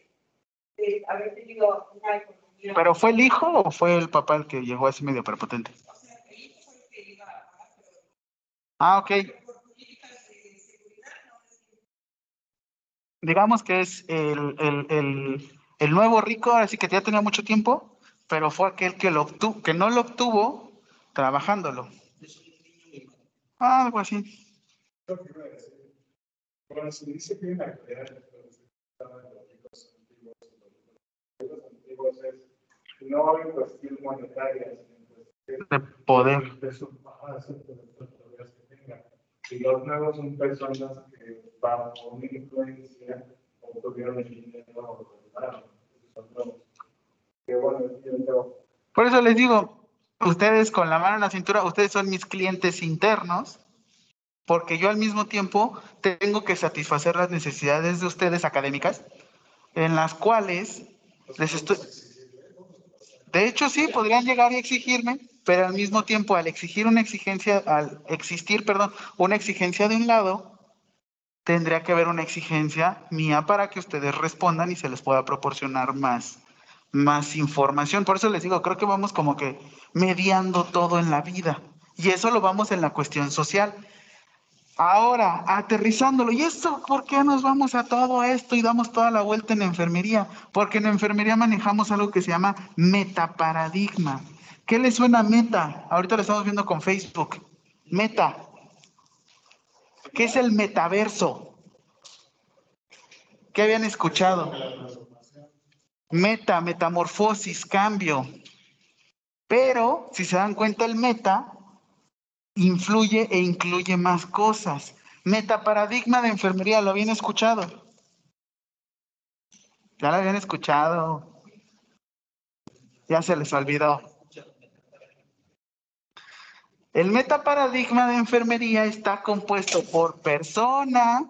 de haber tenido una economía. ¿Pero fue el hijo o fue el papá el que llegó así medio prepotente? o sea, el hijo fue el que iba a pagar, pero Ah, ok. por políticas de seguridad no Digamos que es el, el, el, el nuevo rico, así que ya tenía mucho tiempo, pero fue aquel que lo obtuvo, que no lo obtuvo trabajándolo. Ah, algo así. Bueno, se dice que hay una crear los ricos antiguos. Los ricos antiguos es no en cuestión monetaria, sino en cuestión De poder. de su ajá, de su- de las autoridades que tenga. Y los nuevos son personas que bajo una influencia obtuvieron el dinero. Que bueno, Por eso les digo, ustedes con la mano en la cintura, ustedes son mis clientes internos, porque yo al mismo tiempo tengo que satisfacer las necesidades de ustedes académicas, en las cuales les estoy... De hecho, sí, podrían llegar y exigirme, pero al mismo tiempo, al exigir una exigencia, al existir, perdón, una exigencia de un lado, tendría que haber una exigencia mía para que ustedes respondan y se les pueda proporcionar más, más información. Por eso les digo, creo que vamos como que mediando todo en la vida. Y eso lo vamos en la cuestión social. Ahora, aterrizándolo, ¿y esto por qué nos vamos a todo esto y damos toda la vuelta en enfermería? Porque en enfermería manejamos algo que se llama metaparadigma. ¿Qué le suena a meta? Ahorita lo estamos viendo con Facebook. Meta. ¿Qué es el metaverso? ¿Qué habían escuchado? Meta, metamorfosis, cambio. Pero, si se dan cuenta, el meta influye e incluye más cosas. Metaparadigma de enfermería, ¿lo habían escuchado? Ya lo habían escuchado. Ya se les olvidó. El metaparadigma de enfermería está compuesto por persona,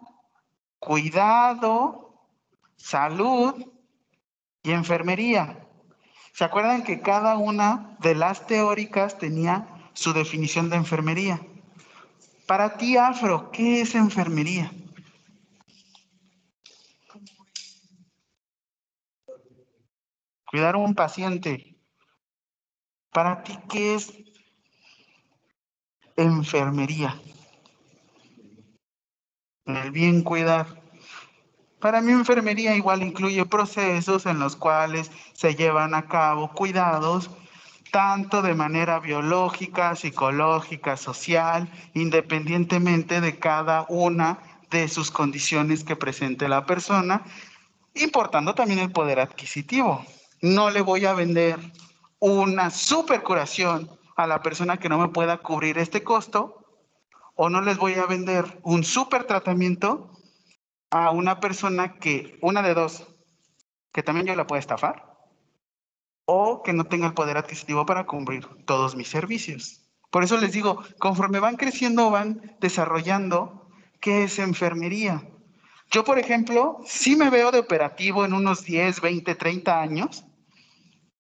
cuidado, salud y enfermería. ¿Se acuerdan que cada una de las teóricas tenía su definición de enfermería? Para ti, Afro, ¿qué es enfermería? Cuidar a un paciente. Para ti, ¿qué es enfermería? El bien cuidar. Para mí enfermería igual incluye procesos en los cuales se llevan a cabo cuidados tanto de manera biológica, psicológica, social, independientemente de cada una de sus condiciones que presente la persona, importando también el poder adquisitivo. No le voy a vender una super curación a la persona que no me pueda cubrir este costo, o no les voy a vender un super tratamiento a una persona que, una de dos, que también yo la pueda estafar, o que no tenga el poder adquisitivo para cubrir todos mis servicios. Por eso les digo, conforme van creciendo, van desarrollando qué es enfermería. Yo, por ejemplo, sí me veo de operativo en unos 10, 20, 30 años,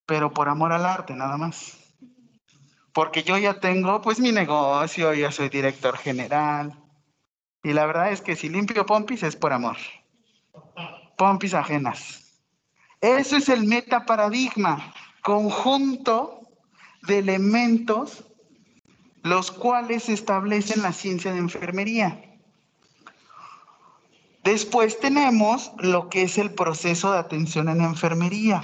pero por amor al arte, nada más. Porque yo ya tengo, pues, mi negocio, ya soy director general. Y la verdad es que si limpio pompis es por amor. Pompis ajenas. Eso es el metaparadigma, conjunto de elementos los cuales establecen la ciencia de enfermería. Después tenemos lo que es el proceso de atención en enfermería.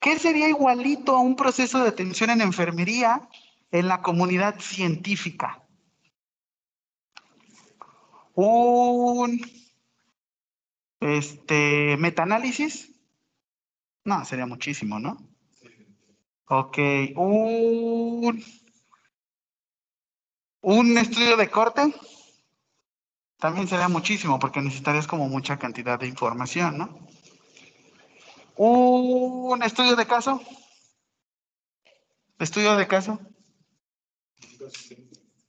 ¿Qué sería igualito a un proceso de atención en enfermería en la comunidad científica? Un este metaanálisis. No, sería muchísimo, ¿no? Ok, un, un estudio de corte. También sería muchísimo porque necesitarías como mucha cantidad de información, ¿no? Un estudio de caso. Estudio de caso.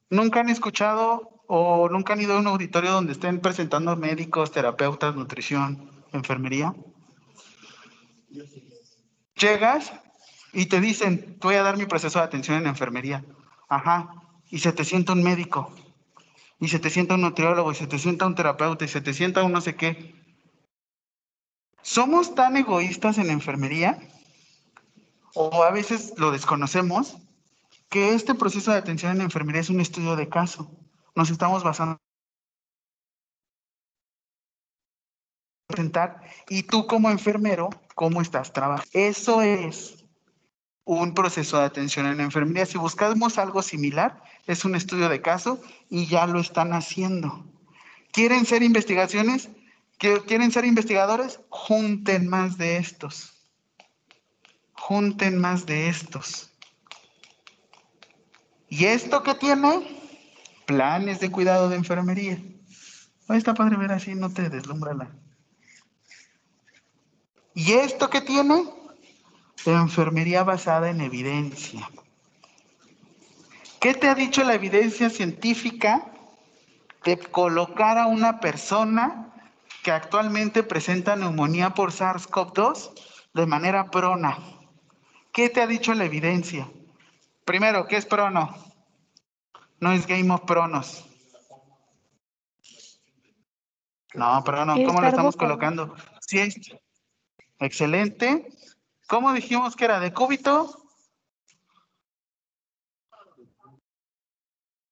¿Nunca han escuchado o nunca han ido a un auditorio donde estén presentando médicos, terapeutas, nutrición, enfermería? Llegas y te dicen, te voy a dar mi proceso de atención en enfermería. Ajá. Y se te sienta un médico. Y se te sienta un nutriólogo. Y se te sienta un terapeuta. Y se te sienta un no sé qué. ¿Somos tan egoístas en la enfermería? O a veces lo desconocemos. Que este proceso de atención en enfermería es un estudio de caso. Nos estamos basando presentar y tú como enfermero, ¿cómo estás trabajando? Eso es un proceso de atención en enfermería. Si buscamos algo similar, es un estudio de caso y ya lo están haciendo. ¿Quieren ser investigaciones? ¿Qui- ¿Quieren ser investigadores? Junten más de estos. Junten más de estos. ¿Y esto qué tiene? Planes de cuidado de enfermería. Ahí está padre ver así, no te deslumbra la. ¿Y esto qué tiene? Enfermería basada en evidencia. ¿Qué te ha dicho la evidencia científica de colocar a una persona que actualmente presenta neumonía por SARS-CoV-2 de manera prona? ¿Qué te ha dicho la evidencia? Primero, ¿qué es prono? No es Game of Pronos. No, prono, ¿cómo lo estamos colocando? Sí, es- excelente. ¿Cómo dijimos que era? ¿De cúbito?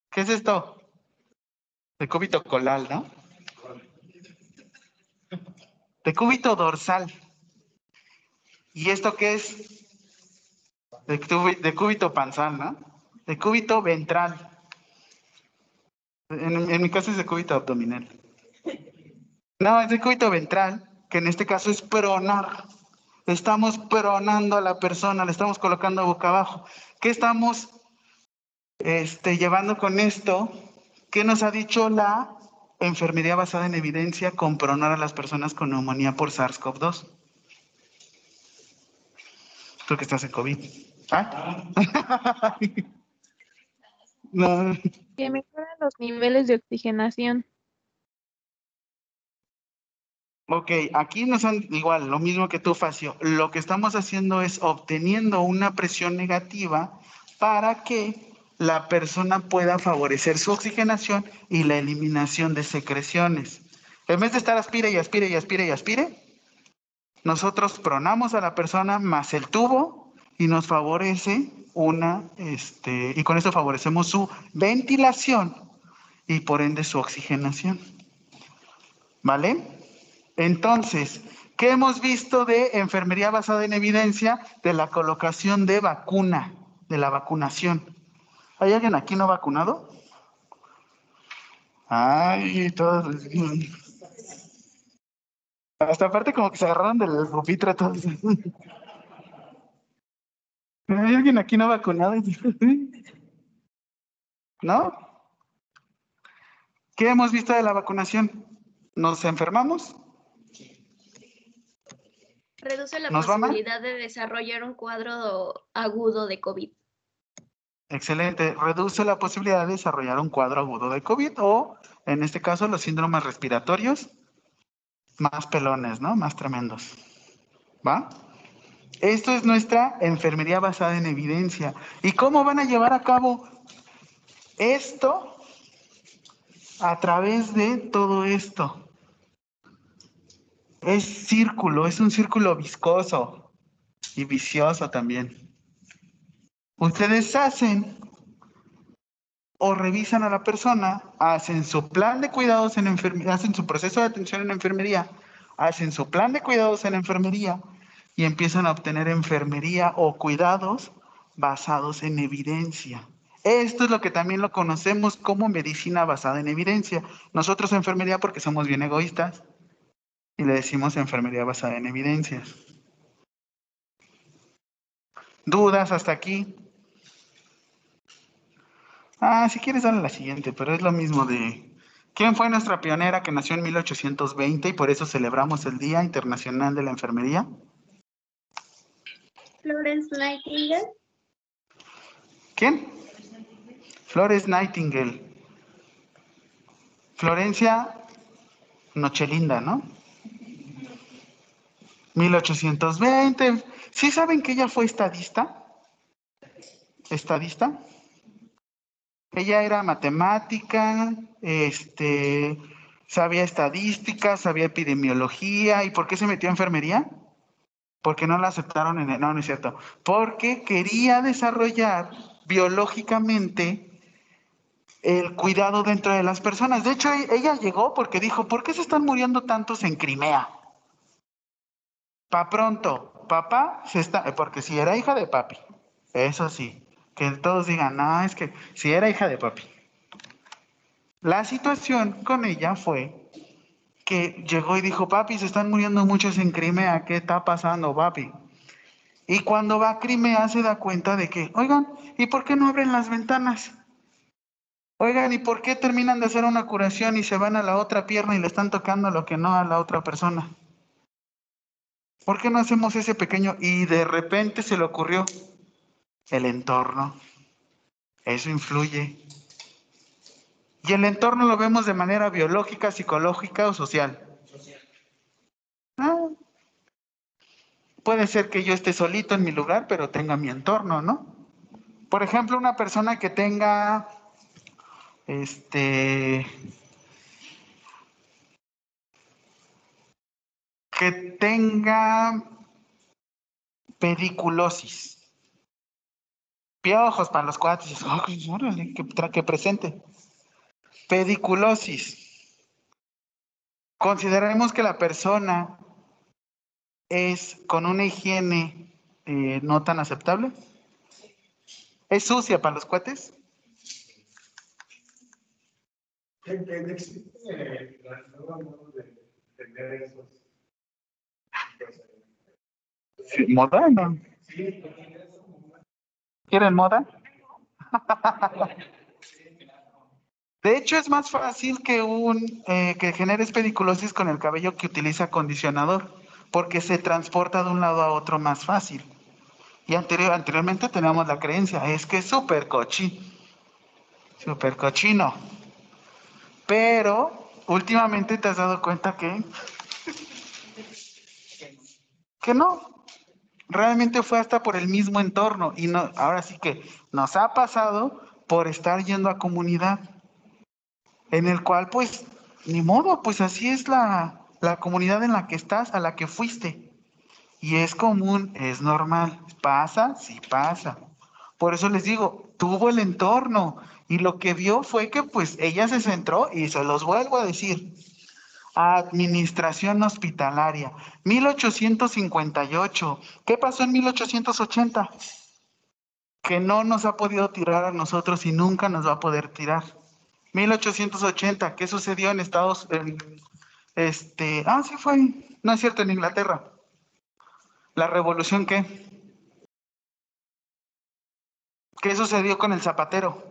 ¿Qué es esto? De cúbito colal, ¿no? De cúbito dorsal. ¿Y esto qué es? De, de cúbito panzal, ¿no? De cúbito ventral. En, en mi caso es de cúbito abdominal. No, es de cúbito ventral, que en este caso es pronar. Estamos pronando a la persona, le estamos colocando boca abajo. ¿Qué estamos este, llevando con esto? ¿Qué nos ha dicho la enfermería basada en evidencia con pronar a las personas con neumonía por SARS-CoV-2? Tú que estás en COVID. ¿Ah? no. Que mejoran los niveles de oxigenación. Ok, aquí nos han igual, lo mismo que tú, Facio. Lo que estamos haciendo es obteniendo una presión negativa para que la persona pueda favorecer su oxigenación y la eliminación de secreciones. En vez de estar aspire y aspire y aspire y aspire, nosotros pronamos a la persona más el tubo y nos favorece una, este, y con eso favorecemos su ventilación y por ende su oxigenación. ¿Vale? Entonces, ¿qué hemos visto de enfermería basada en evidencia de la colocación de vacuna, de la vacunación? ¿Hay alguien aquí no vacunado? Ay, todos. Hasta aparte como que se agarraron del pupitre todos. ¿Hay alguien aquí no vacunado? ¿No? ¿Qué hemos visto de la vacunación? ¿Nos enfermamos? Reduce la posibilidad de desarrollar un cuadro agudo de COVID. Excelente. Reduce la posibilidad de desarrollar un cuadro agudo de COVID o, en este caso, los síndromes respiratorios más pelones, ¿no? Más tremendos. ¿Va? Esto es nuestra enfermería basada en evidencia. ¿Y cómo van a llevar a cabo esto? A través de todo esto. Es círculo, es un círculo viscoso y vicioso también. Ustedes hacen o revisan a la persona, hacen su plan de cuidados en enfermería, hacen su proceso de atención en enfermería, hacen su plan de cuidados en enfermería y empiezan a obtener enfermería o cuidados basados en evidencia. Esto es lo que también lo conocemos como medicina basada en evidencia. Nosotros enfermería porque somos bien egoístas y le decimos enfermería basada en evidencias. ¿Dudas hasta aquí? Ah, si quieres dale la siguiente, pero es lo mismo de... ¿Quién fue nuestra pionera que nació en 1820 y por eso celebramos el Día Internacional de la Enfermería? Florence Nightingale. ¿Quién? Flores Nightingale. Florencia Nochelinda, ¿no? 1820. ¿Sí saben que ella fue estadista? ¿Estadista? Ella era matemática, este, sabía estadística, sabía epidemiología. ¿Y por qué se metió a enfermería? Porque no la aceptaron en el... No, no es cierto. Porque quería desarrollar biológicamente el cuidado dentro de las personas. De hecho, ella llegó porque dijo, ¿por qué se están muriendo tantos en Crimea? Pa pronto, papá se está... Porque si era hija de papi, eso sí. Que todos digan, no, es que si era hija de papi. La situación con ella fue que llegó y dijo, papi, se están muriendo muchos en Crimea, ¿qué está pasando, papi? Y cuando va a Crimea se da cuenta de que, oigan, ¿y por qué no abren las ventanas? Oigan, ¿y por qué terminan de hacer una curación y se van a la otra pierna y le están tocando lo que no a la otra persona? ¿Por qué no hacemos ese pequeño? Y de repente se le ocurrió el entorno. Eso influye. Y el entorno lo vemos de manera biológica, psicológica o social. Ah, puede ser que yo esté solito en mi lugar, pero tenga mi entorno, ¿no? Por ejemplo, una persona que tenga, este, que tenga pediculosis. Piojos para los cuates. órale, que, que presente. Pediculosis. Consideremos que la persona es con una higiene eh, no tan aceptable. ¿Es sucia para los cuates? Existe la modo de tener esos. ¿Moda? No. ¿Quieren moda? De hecho, es más fácil que un eh, que generes pediculosis con el cabello que utiliza acondicionador, porque se transporta de un lado a otro más fácil. Y anterior, anteriormente teníamos la creencia, es que es súper cochino, súper cochino. Pero últimamente te has dado cuenta que que no. Realmente fue hasta por el mismo entorno y no, ahora sí que nos ha pasado por estar yendo a comunidad en el cual pues ni modo, pues así es la, la comunidad en la que estás, a la que fuiste. Y es común, es normal. Pasa, sí pasa. Por eso les digo, tuvo el entorno y lo que vio fue que pues ella se centró y se los vuelvo a decir. Administración hospitalaria, 1858. ¿Qué pasó en 1880? Que no nos ha podido tirar a nosotros y nunca nos va a poder tirar. 1880, ¿qué sucedió en Estados Unidos? Este, ah, sí fue, no es cierto, en Inglaterra. ¿La revolución qué? ¿Qué sucedió con el zapatero?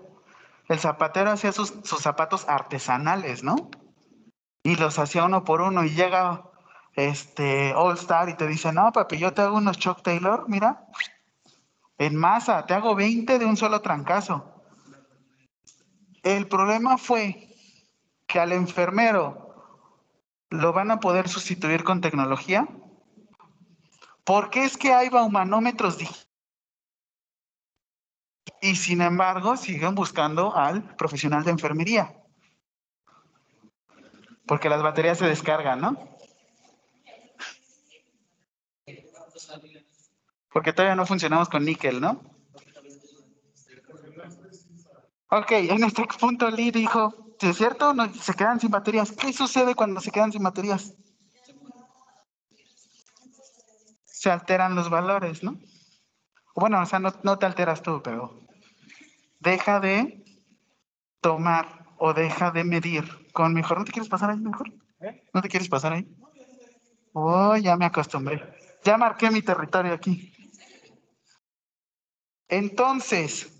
El zapatero hacía sus, sus zapatos artesanales, ¿no? Y los hacía uno por uno y llega este All Star y te dice, no, papi, yo te hago unos Chuck Taylor, mira, en masa, te hago 20 de un solo trancazo. El problema fue que al enfermero lo van a poder sustituir con tecnología? Porque es que hay baumanómetros y sin embargo siguen buscando al profesional de enfermería. Porque las baterías se descargan, ¿no? Porque todavía no funcionamos con níquel, ¿no? Ok, en este punto Lee dijo, es cierto, no, se quedan sin baterías. ¿Qué sucede cuando se quedan sin baterías? Se alteran los valores, ¿no? Bueno, o sea, no, no te alteras tú, pero deja de tomar o deja de medir con mejor. ¿No te quieres pasar ahí mejor? ¿No te quieres pasar ahí? Oh, ya me acostumbré. Ya marqué mi territorio aquí. Entonces,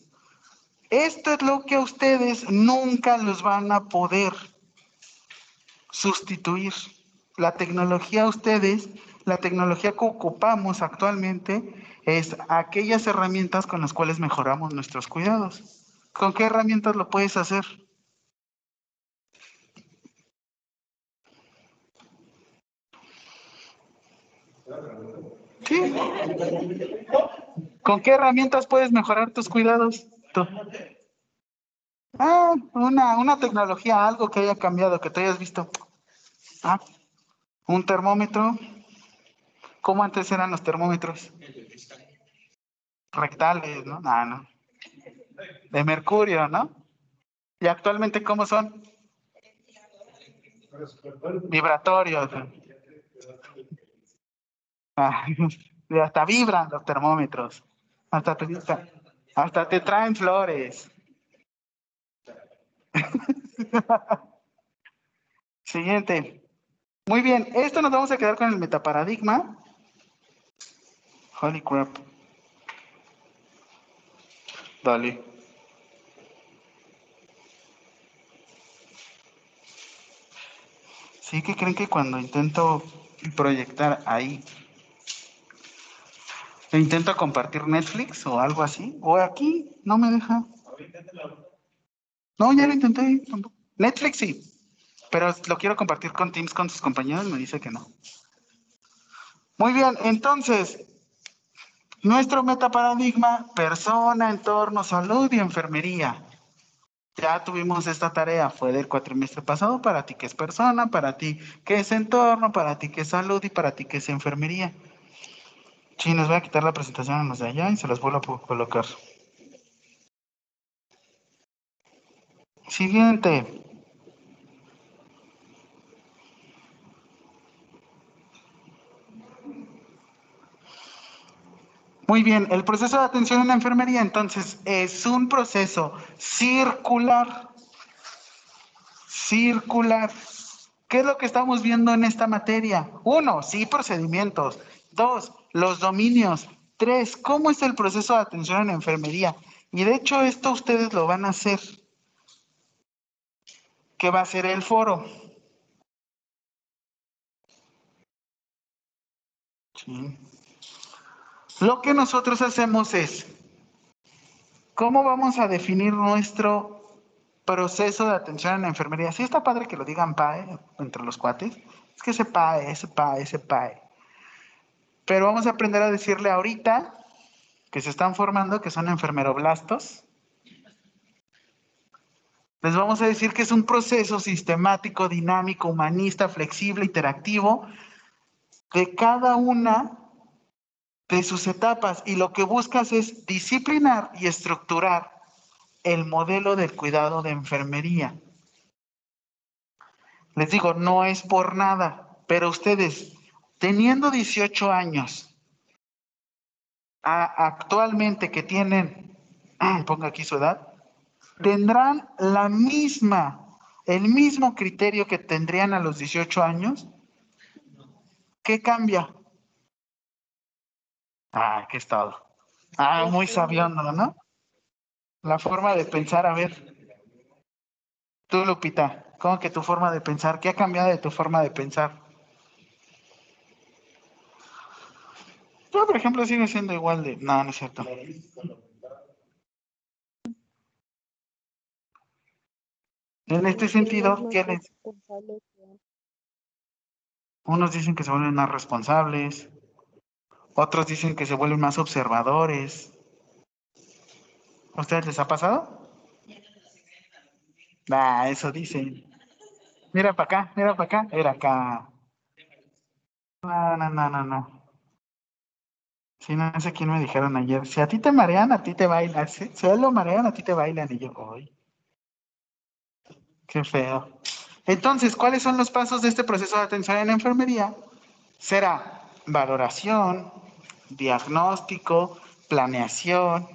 esto es lo que a ustedes nunca los van a poder sustituir. La tecnología a ustedes, la tecnología que ocupamos actualmente es aquellas herramientas con las cuales mejoramos nuestros cuidados. ¿Con qué herramientas lo puedes hacer? ¿Con qué herramientas puedes mejorar tus cuidados? Ah, una, una tecnología, algo que haya cambiado, que te hayas visto. Ah, un termómetro. ¿Cómo antes eran los termómetros? Rectales, ¿no? No, no. De mercurio, ¿no? ¿Y actualmente cómo son? Vibratorios. Hasta vibran los termómetros. Hasta te, hasta te traen flores. Siguiente. Muy bien, esto nos vamos a quedar con el metaparadigma. Holy crap. Dale. Sí que creen que cuando intento proyectar ahí, intento compartir Netflix o algo así, o aquí, no me deja. No, ya lo intenté. Netflix sí, pero lo quiero compartir con Teams con sus compañeros me dice que no. Muy bien, entonces, nuestro metaparadigma, persona, entorno, salud y enfermería. Ya tuvimos esta tarea, fue del cuatrimestre pasado, para ti que es persona, para ti que es entorno, para ti que es salud y para ti que es enfermería. Sí, nos voy a quitar la presentación a los de allá y se los vuelvo a colocar. Siguiente. Muy bien, el proceso de atención en la enfermería entonces es un proceso circular. Circular. ¿Qué es lo que estamos viendo en esta materia? Uno, sí, procedimientos. Dos, los dominios. Tres, ¿cómo es el proceso de atención en enfermería? Y de hecho esto ustedes lo van a hacer. ¿Qué va a ser el foro? Sí. Lo que nosotros hacemos es, ¿cómo vamos a definir nuestro proceso de atención en enfermería? Sí está padre que lo digan PAE entre los cuates. Es que ese PAE, ese PAE, ese PAE. Pero vamos a aprender a decirle ahorita que se están formando, que son enfermeroblastos. Les vamos a decir que es un proceso sistemático, dinámico, humanista, flexible, interactivo, de cada una de sus etapas y lo que buscas es disciplinar y estructurar el modelo del cuidado de enfermería. Les digo, no es por nada, pero ustedes, teniendo 18 años, actualmente que tienen, ponga aquí su edad, tendrán la misma, el mismo criterio que tendrían a los 18 años. ¿Qué cambia? Ah, qué estado. Ah, muy sabiondo, ¿no? La forma de pensar, a ver. Tú, Lupita, ¿cómo que tu forma de pensar? ¿Qué ha cambiado de tu forma de pensar? Yo, por ejemplo, sigue siendo igual de... No, no es cierto. En este sentido, ¿qué les... Unos dicen que se vuelven más responsables, otros dicen que se vuelven más observadores. ¿A ustedes les ha pasado? Ah, eso dicen. Mira para acá, mira para acá, era acá. No, no, no, no, no. Sí, no sé quién me dijeron ayer. Si a ti te marean, a ti te bailan. Si, a él lo marean, a ti te bailan. Y yo, hoy. Qué feo. Entonces, ¿cuáles son los pasos de este proceso de atención en la enfermería? Será valoración, diagnóstico, planeación,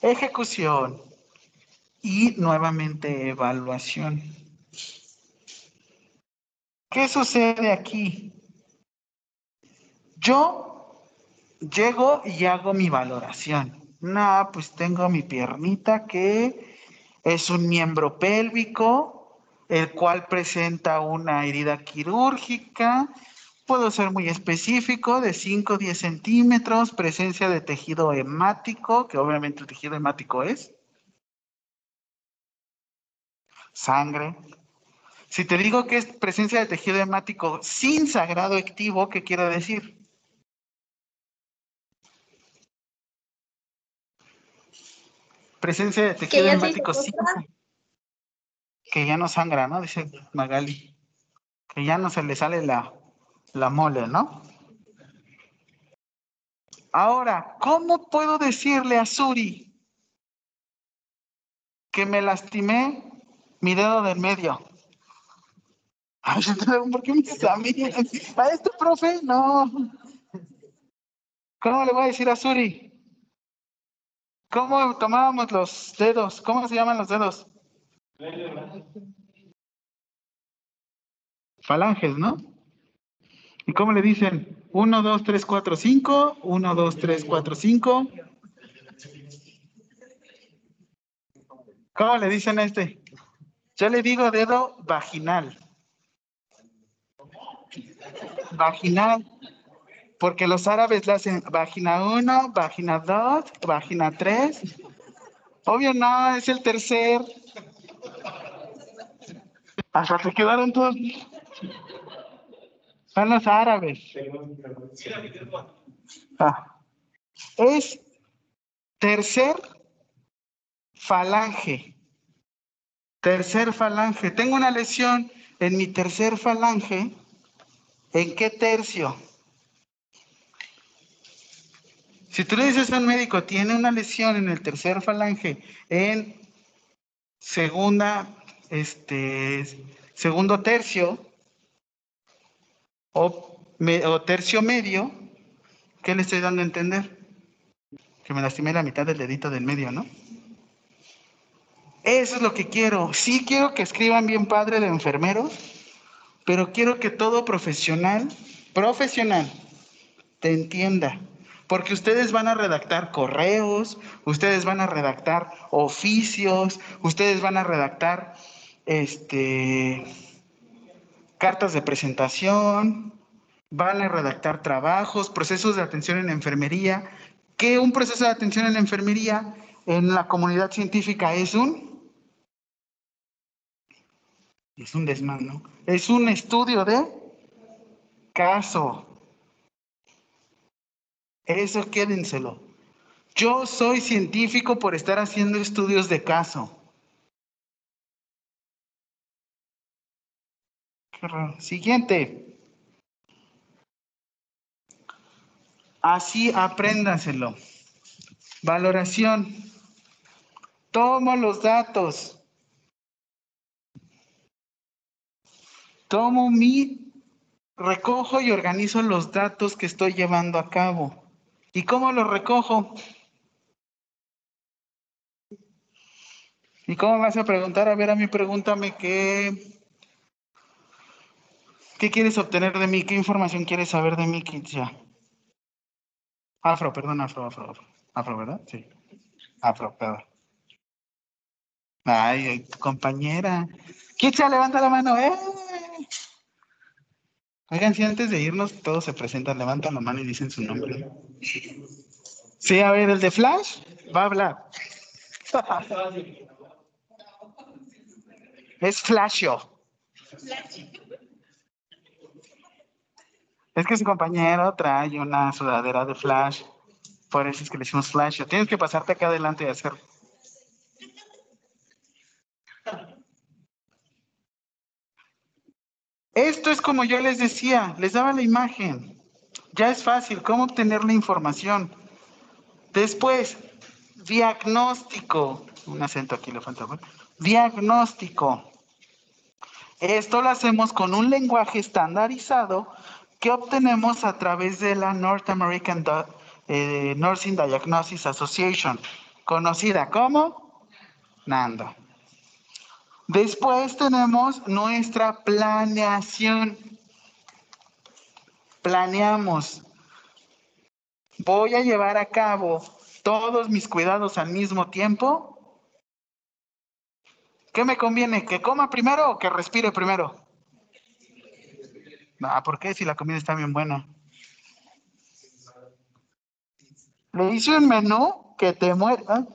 ejecución y nuevamente evaluación. ¿Qué sucede aquí? Yo llego y hago mi valoración. No, pues tengo mi piernita que es un miembro pélvico, el cual presenta una herida quirúrgica Puedo ser muy específico, de 5 o 10 centímetros, presencia de tejido hemático, que obviamente el tejido hemático es sangre. Si te digo que es presencia de tejido hemático sin sagrado activo, ¿qué quiero decir? Presencia de tejido hemático sin que ya no sangra, ¿no? Dice Magali. Que ya no se le sale la, la mole, ¿no? Ahora, ¿cómo puedo decirle a Suri que me lastimé mi dedo del medio? Ay, ¿por qué me examinan? ¿A este profe? No. ¿Cómo le voy a decir a Suri? ¿Cómo tomábamos los dedos? ¿Cómo se llaman los dedos? Falanges, ¿no? ¿Y cómo le dicen? 1, 2, 3, 4, 5. 1, 2, 3, 4, 5. ¿Cómo le dicen a este? Yo le digo dedo vaginal. Vaginal. Porque los árabes le hacen vagina 1, vagina 2, vagina 3. Obvio no, es el tercer. Hasta se quedaron todos. Son los árabes. Ah. Es tercer falange. Tercer falange. Tengo una lesión en mi tercer falange. ¿En qué tercio? Si tú le dices a un médico, tiene una lesión en el tercer falange, en segunda, este, segundo tercio o, me- o tercio medio, ¿qué le estoy dando a entender? Que me lastimé la mitad del dedito del medio, ¿no? Eso es lo que quiero. Sí quiero que escriban bien padre de enfermeros, pero quiero que todo profesional, profesional, te entienda. Porque ustedes van a redactar correos, ustedes van a redactar oficios, ustedes van a redactar este, cartas de presentación, van a redactar trabajos, procesos de atención en enfermería. ¿Qué un proceso de atención en enfermería en la comunidad científica es un? Es un desmán, ¿no? Es un estudio de caso. Eso quédenselo. Yo soy científico por estar haciendo estudios de caso. Siguiente. Así apréndaselo. Valoración. Tomo los datos. Tomo mi, recojo y organizo los datos que estoy llevando a cabo. ¿Y cómo los recojo? ¿Y cómo vas a preguntar? A ver, a mí pregúntame qué, qué quieres obtener de mí, qué información quieres saber de mí, Kitsia. Afro, perdón, afro, afro, afro. Afro, ¿verdad? Sí. Afro, perdón. Ay, compañera. Kitsia, levanta la mano, ¡eh! Oigan, si antes de irnos todos se presentan, levantan la mano y dicen su nombre. Sí, a ver, el de Flash va a hablar. Es Flashio. Es que su compañero trae una sudadera de Flash. Por eso es que le decimos Flashio. Tienes que pasarte acá adelante y hacer. Esto es como yo les decía, les daba la imagen. Ya es fácil, ¿cómo obtener la información? Después, diagnóstico. Un acento aquí le falta. Diagnóstico. Esto lo hacemos con un lenguaje estandarizado que obtenemos a través de la North American eh, Nursing Diagnosis Association, conocida como NANDO. Después tenemos nuestra planeación. Planeamos. Voy a llevar a cabo todos mis cuidados al mismo tiempo. ¿Qué me conviene? ¿Que coma primero o que respire primero? Ah, ¿por qué? Si la comida está bien buena. Le hice un menú que te muera.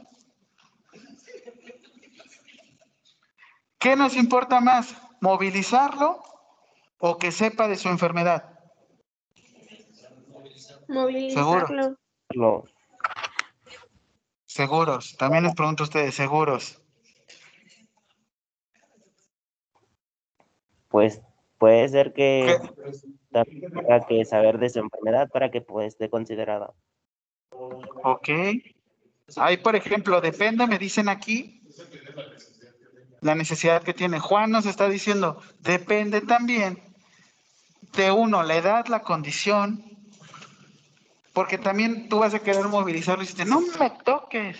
¿Qué nos importa más? ¿Movilizarlo o que sepa de su enfermedad? Movilizarlo. Lo- Seguros. También les pregunto a ustedes, seguros. Pues puede ser que tenga que saber de su enfermedad para que pues, esté considerada. Ok. Ahí, por ejemplo, depende, me dicen aquí, la necesidad que tiene. Juan nos está diciendo, depende también de uno, la edad, la condición, porque también tú vas a querer movilizarlo y dices, no me toques.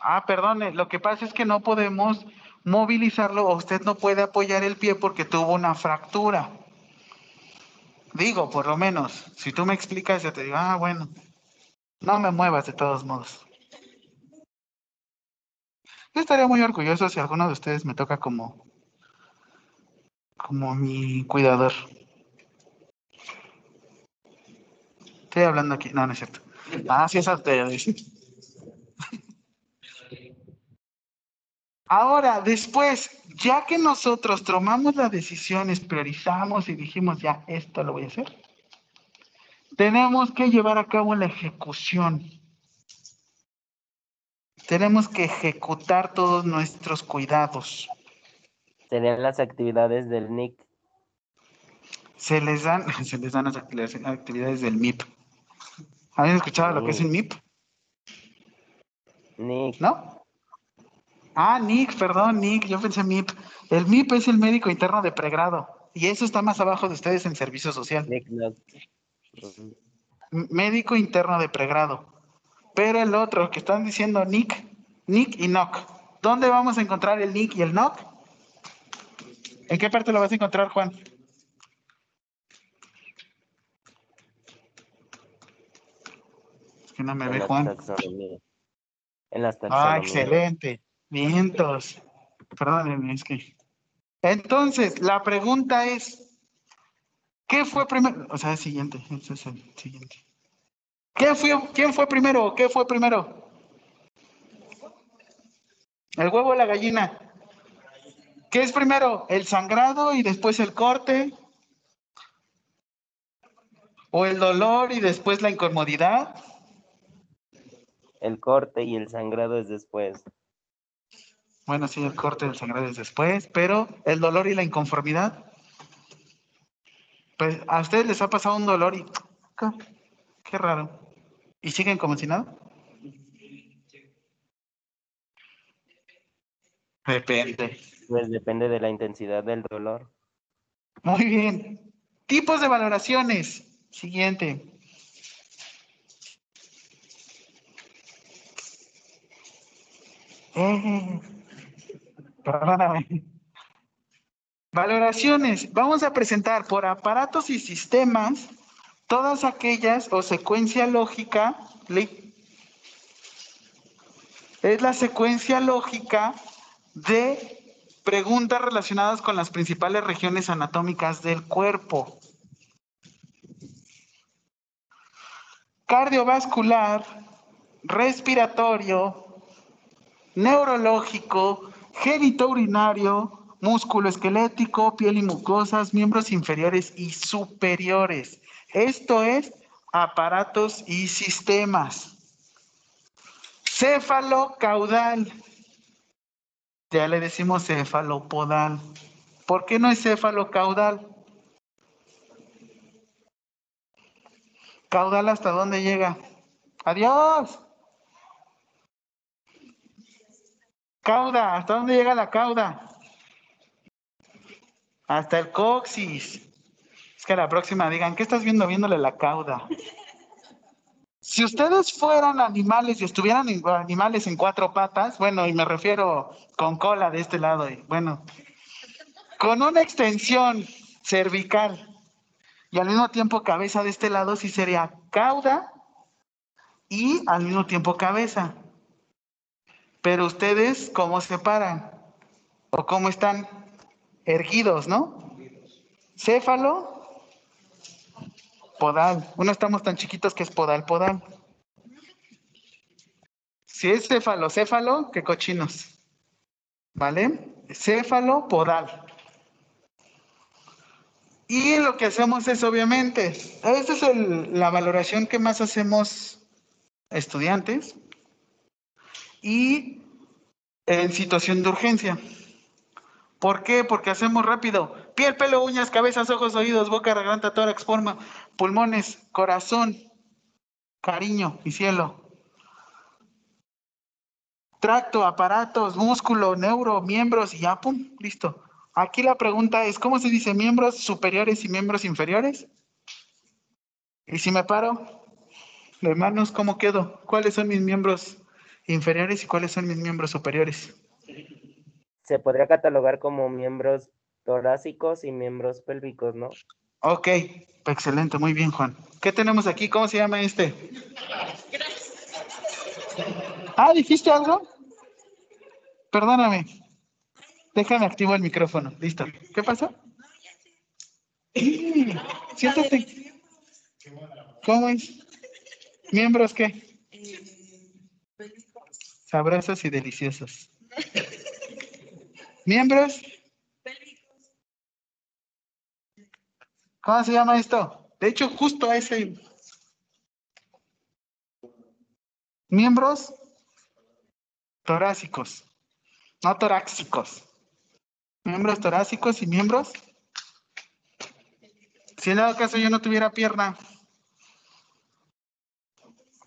Ah, perdone, lo que pasa es que no podemos movilizarlo o usted no puede apoyar el pie porque tuvo una fractura. Digo, por lo menos, si tú me explicas, yo te digo, ah, bueno, no me muevas de todos modos. Yo estaría muy orgulloso si alguno de ustedes me toca como, como mi cuidador. Estoy hablando aquí, no, no es cierto. Ah, sí, eso te decir. Ahora, después, ya que nosotros tomamos las decisiones, priorizamos y dijimos, ya, esto lo voy a hacer, tenemos que llevar a cabo la ejecución. Tenemos que ejecutar todos nuestros cuidados. Serían las actividades del NIC. Se les dan, se les dan las actividades, del MIP. ¿Habían escuchado lo que es el MIP? NIC. ¿No? Ah, NIC, perdón, NIC, yo pensé MIP. El MIP es el médico interno de pregrado. Y eso está más abajo de ustedes en servicio social. NIC no. Médico interno de pregrado. Pero el otro que están diciendo NIC, NIC y NOC. ¿Dónde vamos a encontrar el NIC y el NOC? ¿En qué parte lo vas a encontrar, Juan? Es que no me En ve Juan. taxonomía. En las Ah, taxonomías. excelente. Vientos. Perdónenme, es que. Entonces, la pregunta es: ¿qué fue primero? O sea, el siguiente. Ese es el siguiente. ¿Qué fue, ¿Quién fue primero? ¿Qué fue primero? ¿El huevo o la gallina? ¿Qué es primero? ¿El sangrado y después el corte? ¿O el dolor y después la incomodidad? El corte y el sangrado es después. Bueno, sí, el corte del sangrado es después, pero el dolor y la inconformidad. Pues a ustedes les ha pasado un dolor y qué raro. ¿Y siguen como si nada? Depende. Pues depende de la intensidad del dolor. Muy bien. Tipos de valoraciones. Siguiente. Eh, perdóname. Valoraciones. Vamos a presentar por aparatos y sistemas todas aquellas o secuencia lógica. Es la secuencia lógica de preguntas relacionadas con las principales regiones anatómicas del cuerpo. Cardiovascular, respiratorio, neurológico, genitourinario, músculo esquelético, piel y mucosas, miembros inferiores y superiores. Esto es aparatos y sistemas. Céfalo caudal. Ya le decimos cefalopodal. ¿Por qué no es cefalocaudal? Caudal hasta dónde llega. Adiós. Cauda, ¿hasta dónde llega la cauda? Hasta el coxis. Que a la próxima digan, ¿qué estás viendo viéndole la cauda? Si ustedes fueran animales y estuvieran en- animales en cuatro patas, bueno, y me refiero con cola de este lado, y bueno, con una extensión cervical y al mismo tiempo cabeza de este lado, sí sería cauda y al mismo tiempo cabeza. Pero ustedes, ¿cómo se paran? ¿O cómo están? Erguidos, ¿no? Céfalo, podal. Uno estamos tan chiquitos que es podal, podal. Si es céfalo, céfalo, qué cochinos. ¿Vale? Céfalo, podal. Y lo que hacemos es, obviamente, esta es la valoración que más hacemos estudiantes y en situación de urgencia. ¿Por qué? Porque hacemos rápido. Piel, pelo, uñas, cabezas, ojos, oídos, boca, garganta, tórax, forma, pulmones, corazón, cariño y cielo. Tracto, aparatos, músculo, neuro, miembros y ya, pum, listo. Aquí la pregunta es, ¿cómo se dice miembros superiores y miembros inferiores? Y si me paro, de manos, ¿cómo quedo? ¿Cuáles son mis miembros inferiores y cuáles son mis miembros superiores? se podría catalogar como miembros torácicos y miembros pélvicos, ¿no? Ok, excelente, muy bien, Juan. ¿Qué tenemos aquí? ¿Cómo se llama este? Ah, ¿dijiste algo? Perdóname. Déjame activo el micrófono. Listo. ¿Qué pasó? Siéntate. ¿Cómo es? ¿Miembros qué? Sabrosos y deliciosos. ¿Miembros? ¿Cómo se llama esto? De hecho, justo ese. Miembros torácicos, no torácicos. Miembros torácicos y miembros. Si en dado caso yo no tuviera pierna,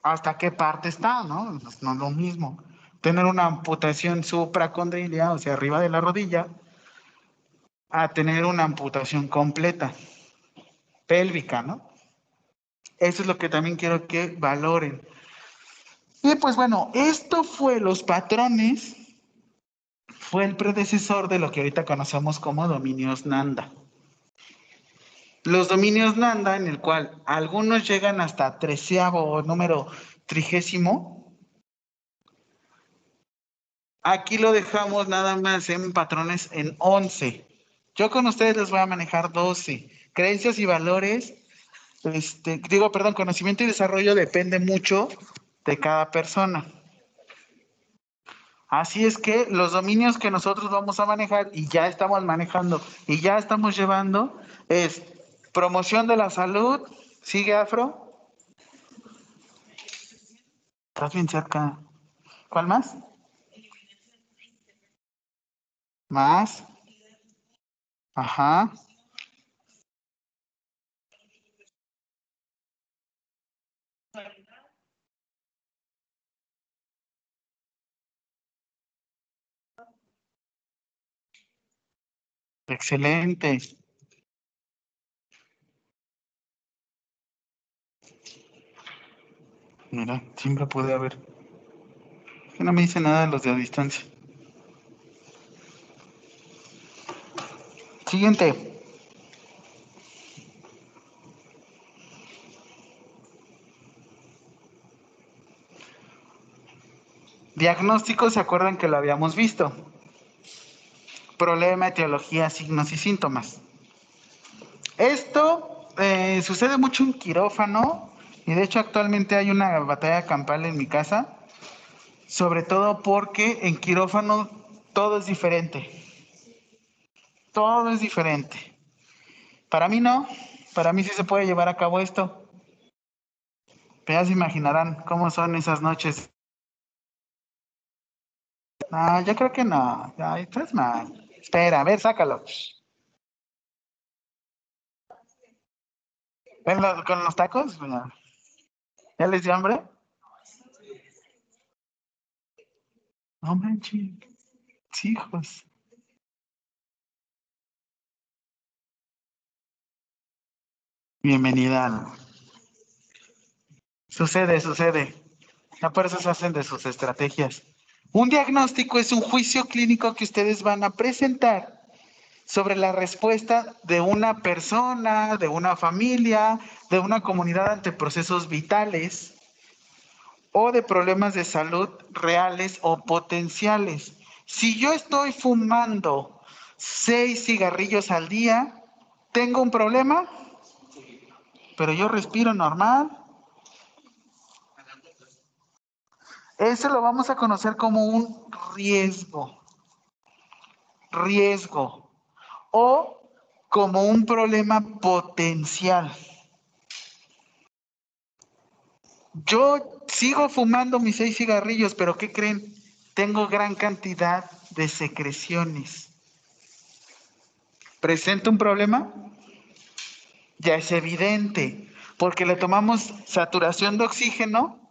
¿hasta qué parte está? No, Pues no es lo mismo. Tener una amputación supracondrilia, o sea, arriba de la rodilla, a tener una amputación completa, pélvica, ¿no? Eso es lo que también quiero que valoren. Y pues bueno, esto fue los patrones, fue el predecesor de lo que ahorita conocemos como dominios Nanda. Los dominios Nanda, en el cual algunos llegan hasta treceavo o número trigésimo, aquí lo dejamos nada más en patrones en 11. Yo con ustedes les voy a manejar 12. Creencias y valores, este, digo, perdón, conocimiento y desarrollo depende mucho de cada persona. Así es que los dominios que nosotros vamos a manejar y ya estamos manejando y ya estamos llevando es promoción de la salud. ¿Sigue Afro? Estás bien cerca. ¿Cuál más? Más. Ajá. Excelente. Mira, siempre puede haber. Que no me dice nada de los de a distancia. Siguiente. Diagnóstico, ¿se acuerdan que lo habíamos visto? Problema, etiología, signos y síntomas. Esto eh, sucede mucho en quirófano y de hecho actualmente hay una batalla campal en mi casa, sobre todo porque en quirófano todo es diferente. Todo es diferente. Para mí no, para mí sí se puede llevar a cabo esto. Ya se imaginarán cómo son esas noches. No, yo creo que no. Ya, estás mal. Espera, a ver, sácalo. ¿Ven lo- con los tacos? ¿Ya les dio hambre? No manches. Hijos. Bienvenida. Sucede, sucede. Ya por eso se hacen de sus estrategias. Un diagnóstico es un juicio clínico que ustedes van a presentar sobre la respuesta de una persona, de una familia, de una comunidad ante procesos vitales o de problemas de salud reales o potenciales. Si yo estoy fumando seis cigarrillos al día, ¿tengo un problema? Pero yo respiro normal. Eso lo vamos a conocer como un riesgo. Riesgo. O como un problema potencial. Yo sigo fumando mis seis cigarrillos, pero ¿qué creen? Tengo gran cantidad de secreciones. ¿Presenta un problema? Ya es evidente, porque le tomamos saturación de oxígeno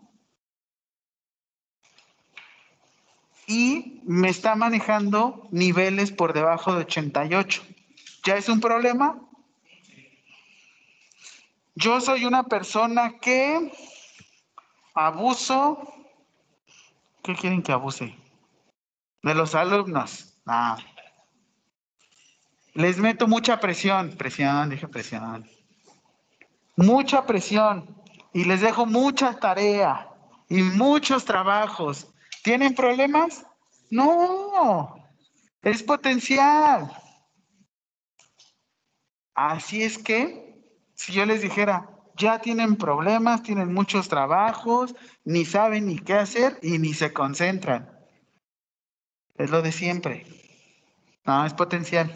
y me está manejando niveles por debajo de 88. ¿Ya es un problema? Yo soy una persona que abuso. ¿Qué quieren que abuse? De los alumnos. Ah. Les meto mucha presión, presión, dije presión. Mucha presión y les dejo mucha tarea y muchos trabajos. ¿Tienen problemas? No, es potencial. Así es que, si yo les dijera, ya tienen problemas, tienen muchos trabajos, ni saben ni qué hacer y ni se concentran. Es lo de siempre. No, es potencial.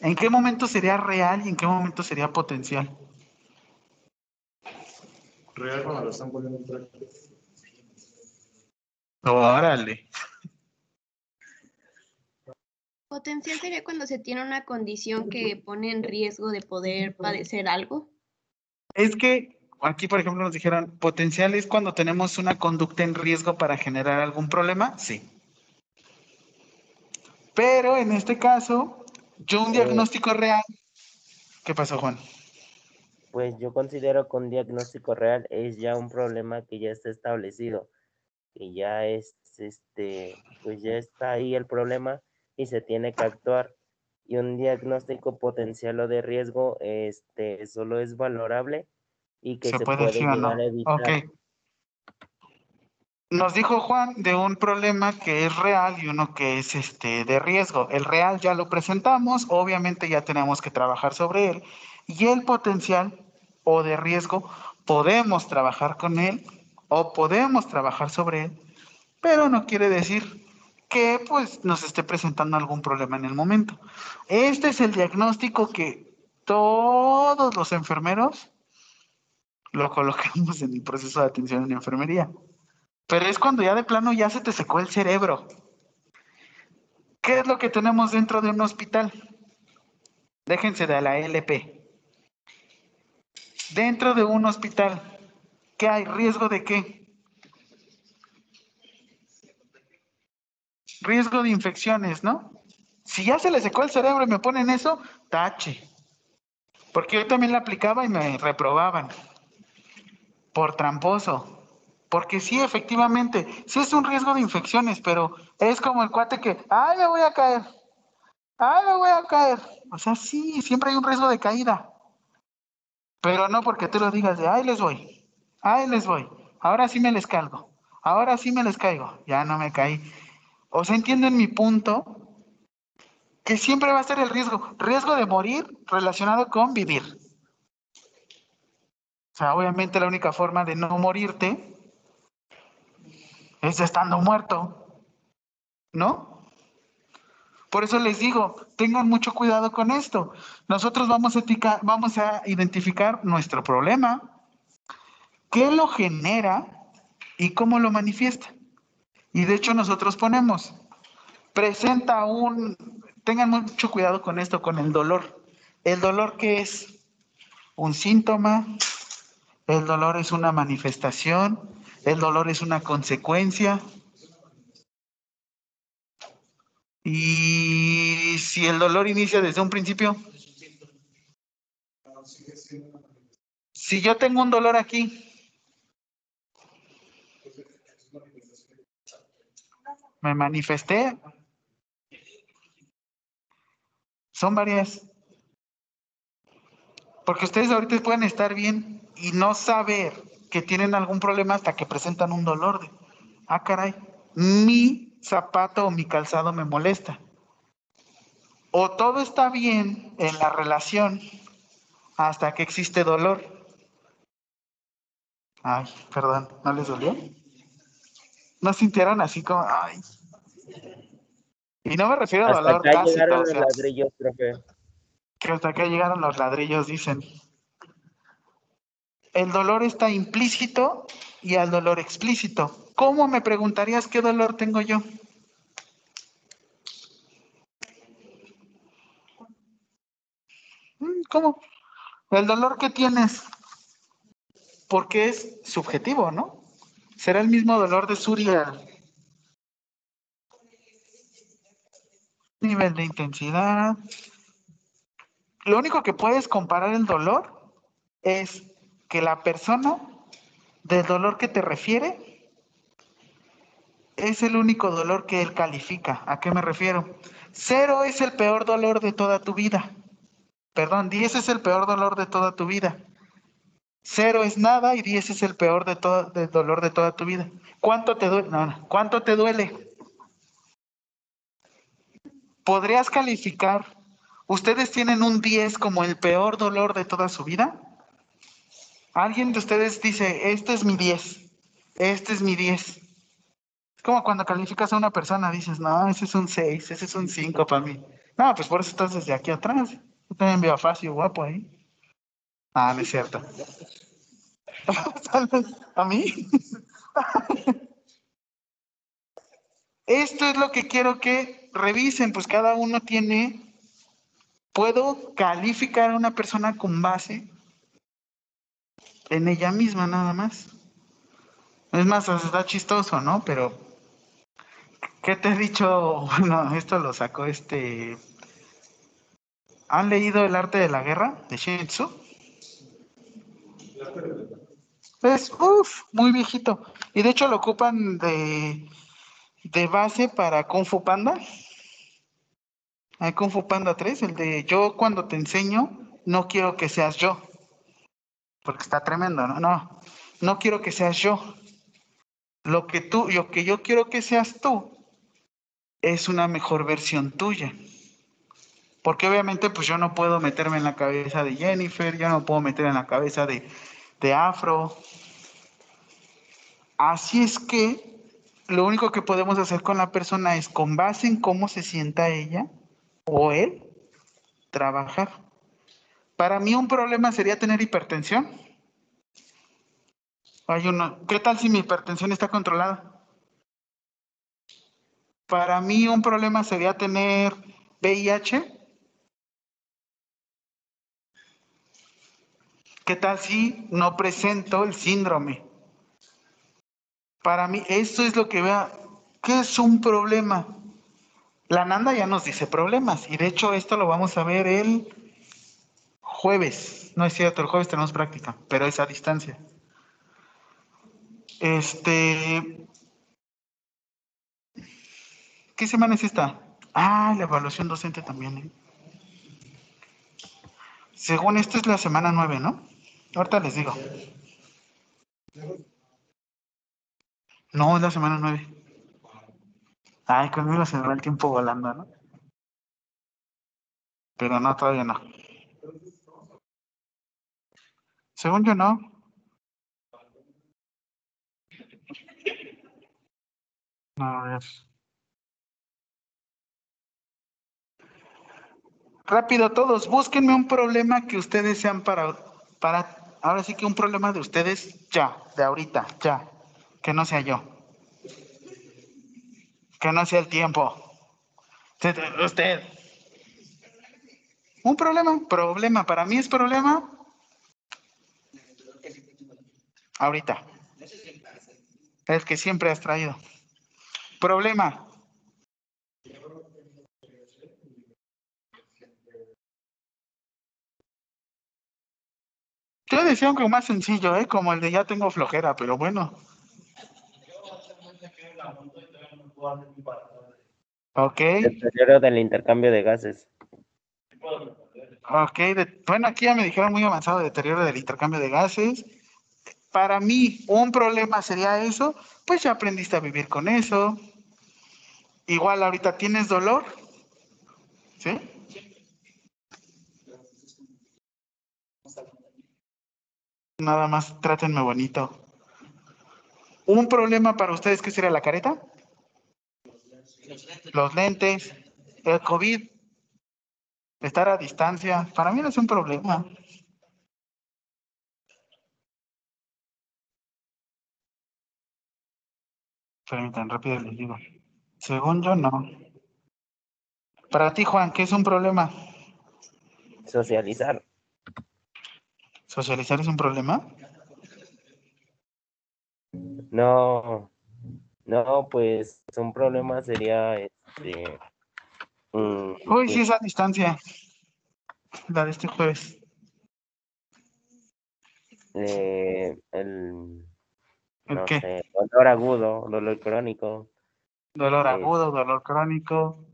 ¿En qué momento sería real y en qué momento sería potencial? Real cuando lo están poniendo en práctica. Órale. Potencial sería cuando se tiene una condición que pone en riesgo de poder padecer algo. Es que aquí, por ejemplo, nos dijeron, potencial es cuando tenemos una conducta en riesgo para generar algún problema, sí. Pero en este caso, yo un Eh. diagnóstico real. ¿Qué pasó, Juan? Pues yo considero que un diagnóstico real es ya un problema que ya está establecido, que ya es, este, pues ya está ahí el problema y se tiene que actuar. Y un diagnóstico potencial o de riesgo, este, solo es valorable y que ¿Se se, puede puede decir no? a evitar. Nos dijo Juan de un problema que es real y uno que es este de riesgo. El real ya lo presentamos, obviamente ya tenemos que trabajar sobre él. Y el potencial o de riesgo, podemos trabajar con él o podemos trabajar sobre él, pero no quiere decir que pues nos esté presentando algún problema en el momento. Este es el diagnóstico que todos los enfermeros lo colocamos en el proceso de atención en enfermería. Pero es cuando ya de plano ya se te secó el cerebro. ¿Qué es lo que tenemos dentro de un hospital? Déjense de la LP. Dentro de un hospital, ¿qué hay? ¿Riesgo de qué? Riesgo de infecciones, ¿no? Si ya se le secó el cerebro y me ponen eso, tache. Porque yo también la aplicaba y me reprobaban. Por tramposo. Porque sí, efectivamente, sí es un riesgo de infecciones, pero es como el cuate que, ay, me voy a caer. Ay, me voy a caer. O sea, sí, siempre hay un riesgo de caída. Pero no porque tú lo digas de, ay, les voy. Ay, les voy. Ahora sí me les calgo. Ahora sí me les caigo. Ya no me caí. O sea, entienden mi punto, que siempre va a ser el riesgo. Riesgo de morir relacionado con vivir. O sea, obviamente la única forma de no morirte es estando muerto, ¿no? Por eso les digo, tengan mucho cuidado con esto. Nosotros vamos a, vamos a identificar nuestro problema, qué lo genera y cómo lo manifiesta. Y de hecho nosotros ponemos, presenta un, tengan mucho cuidado con esto, con el dolor. El dolor que es un síntoma, el dolor es una manifestación, el dolor es una consecuencia. Y si el dolor inicia desde un principio, si yo tengo un dolor aquí, me manifesté, son varias. Porque ustedes ahorita pueden estar bien y no saber que tienen algún problema hasta que presentan un dolor de, ah, caray, mi zapato o mi calzado me molesta. O todo está bien en la relación hasta que existe dolor. Ay, perdón, ¿no les dolió? ¿No sintieron así como, ay? Y no me refiero a Hasta dolor acá tácito, llegaron o los ladrillos, profe. que hasta acá llegaron los ladrillos, dicen. El dolor está implícito y al dolor explícito. ¿Cómo me preguntarías qué dolor tengo yo? Mm, ¿Cómo? El dolor que tienes, porque es subjetivo, ¿no? Será el mismo dolor de Surya. Nivel de intensidad. Lo único que puedes comparar el dolor es que la persona del dolor que te refiere es el único dolor que él califica. ¿A qué me refiero? Cero es el peor dolor de toda tu vida. Perdón, 10 es el peor dolor de toda tu vida. Cero es nada y 10 es el peor de todo, del dolor de toda tu vida. ¿Cuánto te duele? No, no. ¿Cuánto te duele? ¿Podrías calificar? ¿Ustedes tienen un 10 como el peor dolor de toda su vida? Alguien de ustedes dice, este es mi 10, este es mi 10. Es como cuando calificas a una persona, dices, no, ese es un 6, ese es un 5 para mí. No, pues por eso estás desde aquí atrás. Yo también veo a Facio guapo ahí. Ah, no es cierto. ¿A mí? Esto es lo que quiero que revisen, pues cada uno tiene, puedo calificar a una persona con base en ella misma nada más. Es más, está chistoso, ¿no? Pero, ¿qué te he dicho? Bueno, esto lo sacó este... ¿Han leído El arte de la guerra de Shin Tzu? Es, uff, muy viejito. Y de hecho lo ocupan de, de base para Kung Fu Panda. Hay Kung Fu Panda 3, el de yo cuando te enseño, no quiero que seas yo. Porque está tremendo, ¿no? No, no quiero que seas yo. Lo que tú, lo que yo quiero que seas tú, es una mejor versión tuya. Porque obviamente pues yo no puedo meterme en la cabeza de Jennifer, yo no puedo meter en la cabeza de, de Afro. Así es que lo único que podemos hacer con la persona es con base en cómo se sienta ella o él, trabajar. Para mí un problema sería tener hipertensión. Hay uno, ¿qué tal si mi hipertensión está controlada? Para mí un problema sería tener VIH. ¿Qué tal si no presento el síndrome? Para mí, esto es lo que vea. ¿Qué es un problema? La Nanda ya nos dice problemas, y de hecho esto lo vamos a ver el jueves. No es cierto, el jueves tenemos práctica, pero es a distancia. Este. ¿Qué semana es esta? Ah, la evaluación docente también. ¿eh? Según esto es la semana 9, ¿no? Ahorita les digo. No, es la semana 9. Ay, conmigo se me va el tiempo volando, ¿no? Pero no, todavía no. Según yo, no. No, a ver. Rápido todos, búsquenme un problema que ustedes sean para, para, ahora sí que un problema de ustedes ya, de ahorita, ya, que no sea yo. Que no sea el tiempo. Usted. Un problema, problema, para mí es problema. Ahorita. Es que siempre has traído. Problema. Yo decía algo más sencillo, ¿eh? Como el de ya tengo flojera, pero bueno. Ok. Deterioro del intercambio de gases. Ok, de- bueno, aquí ya me dijeron muy avanzado deterioro del intercambio de gases. Para mí, un problema sería eso, pues ya aprendiste a vivir con eso. Igual ahorita tienes dolor, ¿sí? Nada más trátenme bonito. ¿Un problema para ustedes qué sería la careta? Los lentes, el COVID, estar a distancia. Para mí no es un problema. Permítanme, rápido les digo. Según yo, no. Para ti, Juan, ¿qué es un problema? Socializar. ¿Socializar es un problema? No, no, pues un problema sería este. mm, Uy, sí, es a distancia. La de este jueves. eh, el, ¿El no qué? sé, dolor agudo, dolor crónico, Dolor Es- agudo, dolor crónico.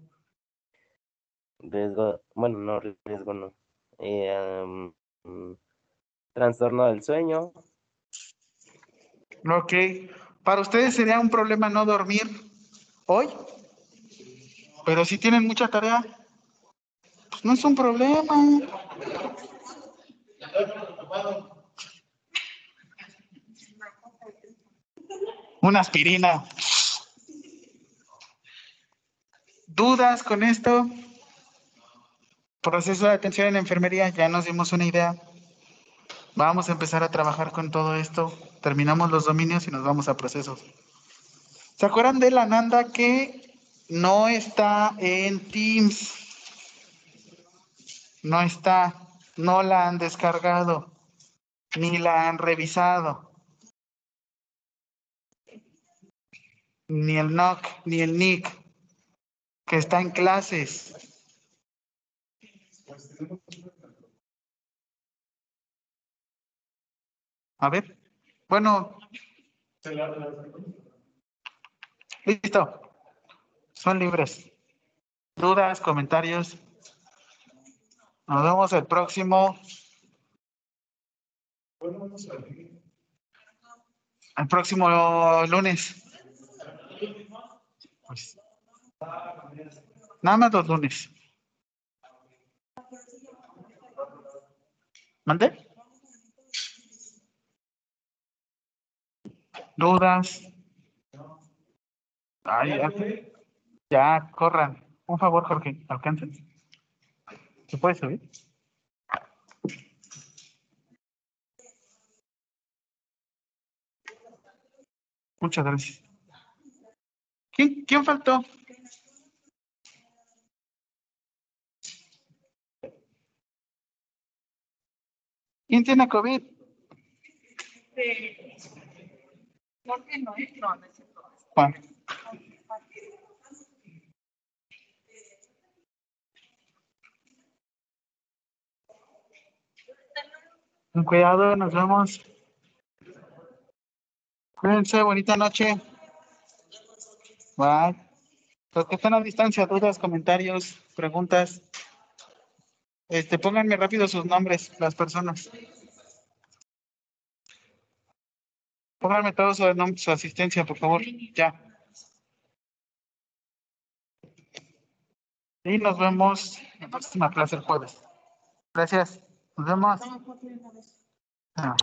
riesgo, bueno, no riesgo, no. Eh, mm, trastorno del sueño, Ok. Para ustedes sería un problema no dormir hoy, pero si tienen mucha tarea, pues no es un problema. Una aspirina. ¿Dudas con esto? Proceso de atención en enfermería, ya nos dimos una idea. Vamos a empezar a trabajar con todo esto. Terminamos los dominios y nos vamos a procesos. ¿Se acuerdan de la Nanda que no está en Teams? No está, no la han descargado, ni la han revisado. Ni el NOC, ni el NIC, que está en clases. A ver, bueno, listo. Son libres. ¿Dudas, comentarios? Nos vemos el próximo. El próximo lunes. Pues, nada más los lunes. ¿Mande? ¿Dudas? Ay, ya, corran. Un favor, Jorge, alcancen. ¿Se puede subir? Muchas gracias. ¿Quién, quién faltó? ¿Quién tiene COVID? Juan. Con cuidado, nos vemos. Cuídense, bonita noche. Bye. Los que están a distancia, dudas, comentarios, preguntas. Este, pónganme rápido sus nombres, las personas. Pónganme todos su, nom- su asistencia, por favor. Ya. Y nos vemos en la próxima clase el jueves. Gracias. Nos vemos. Ah.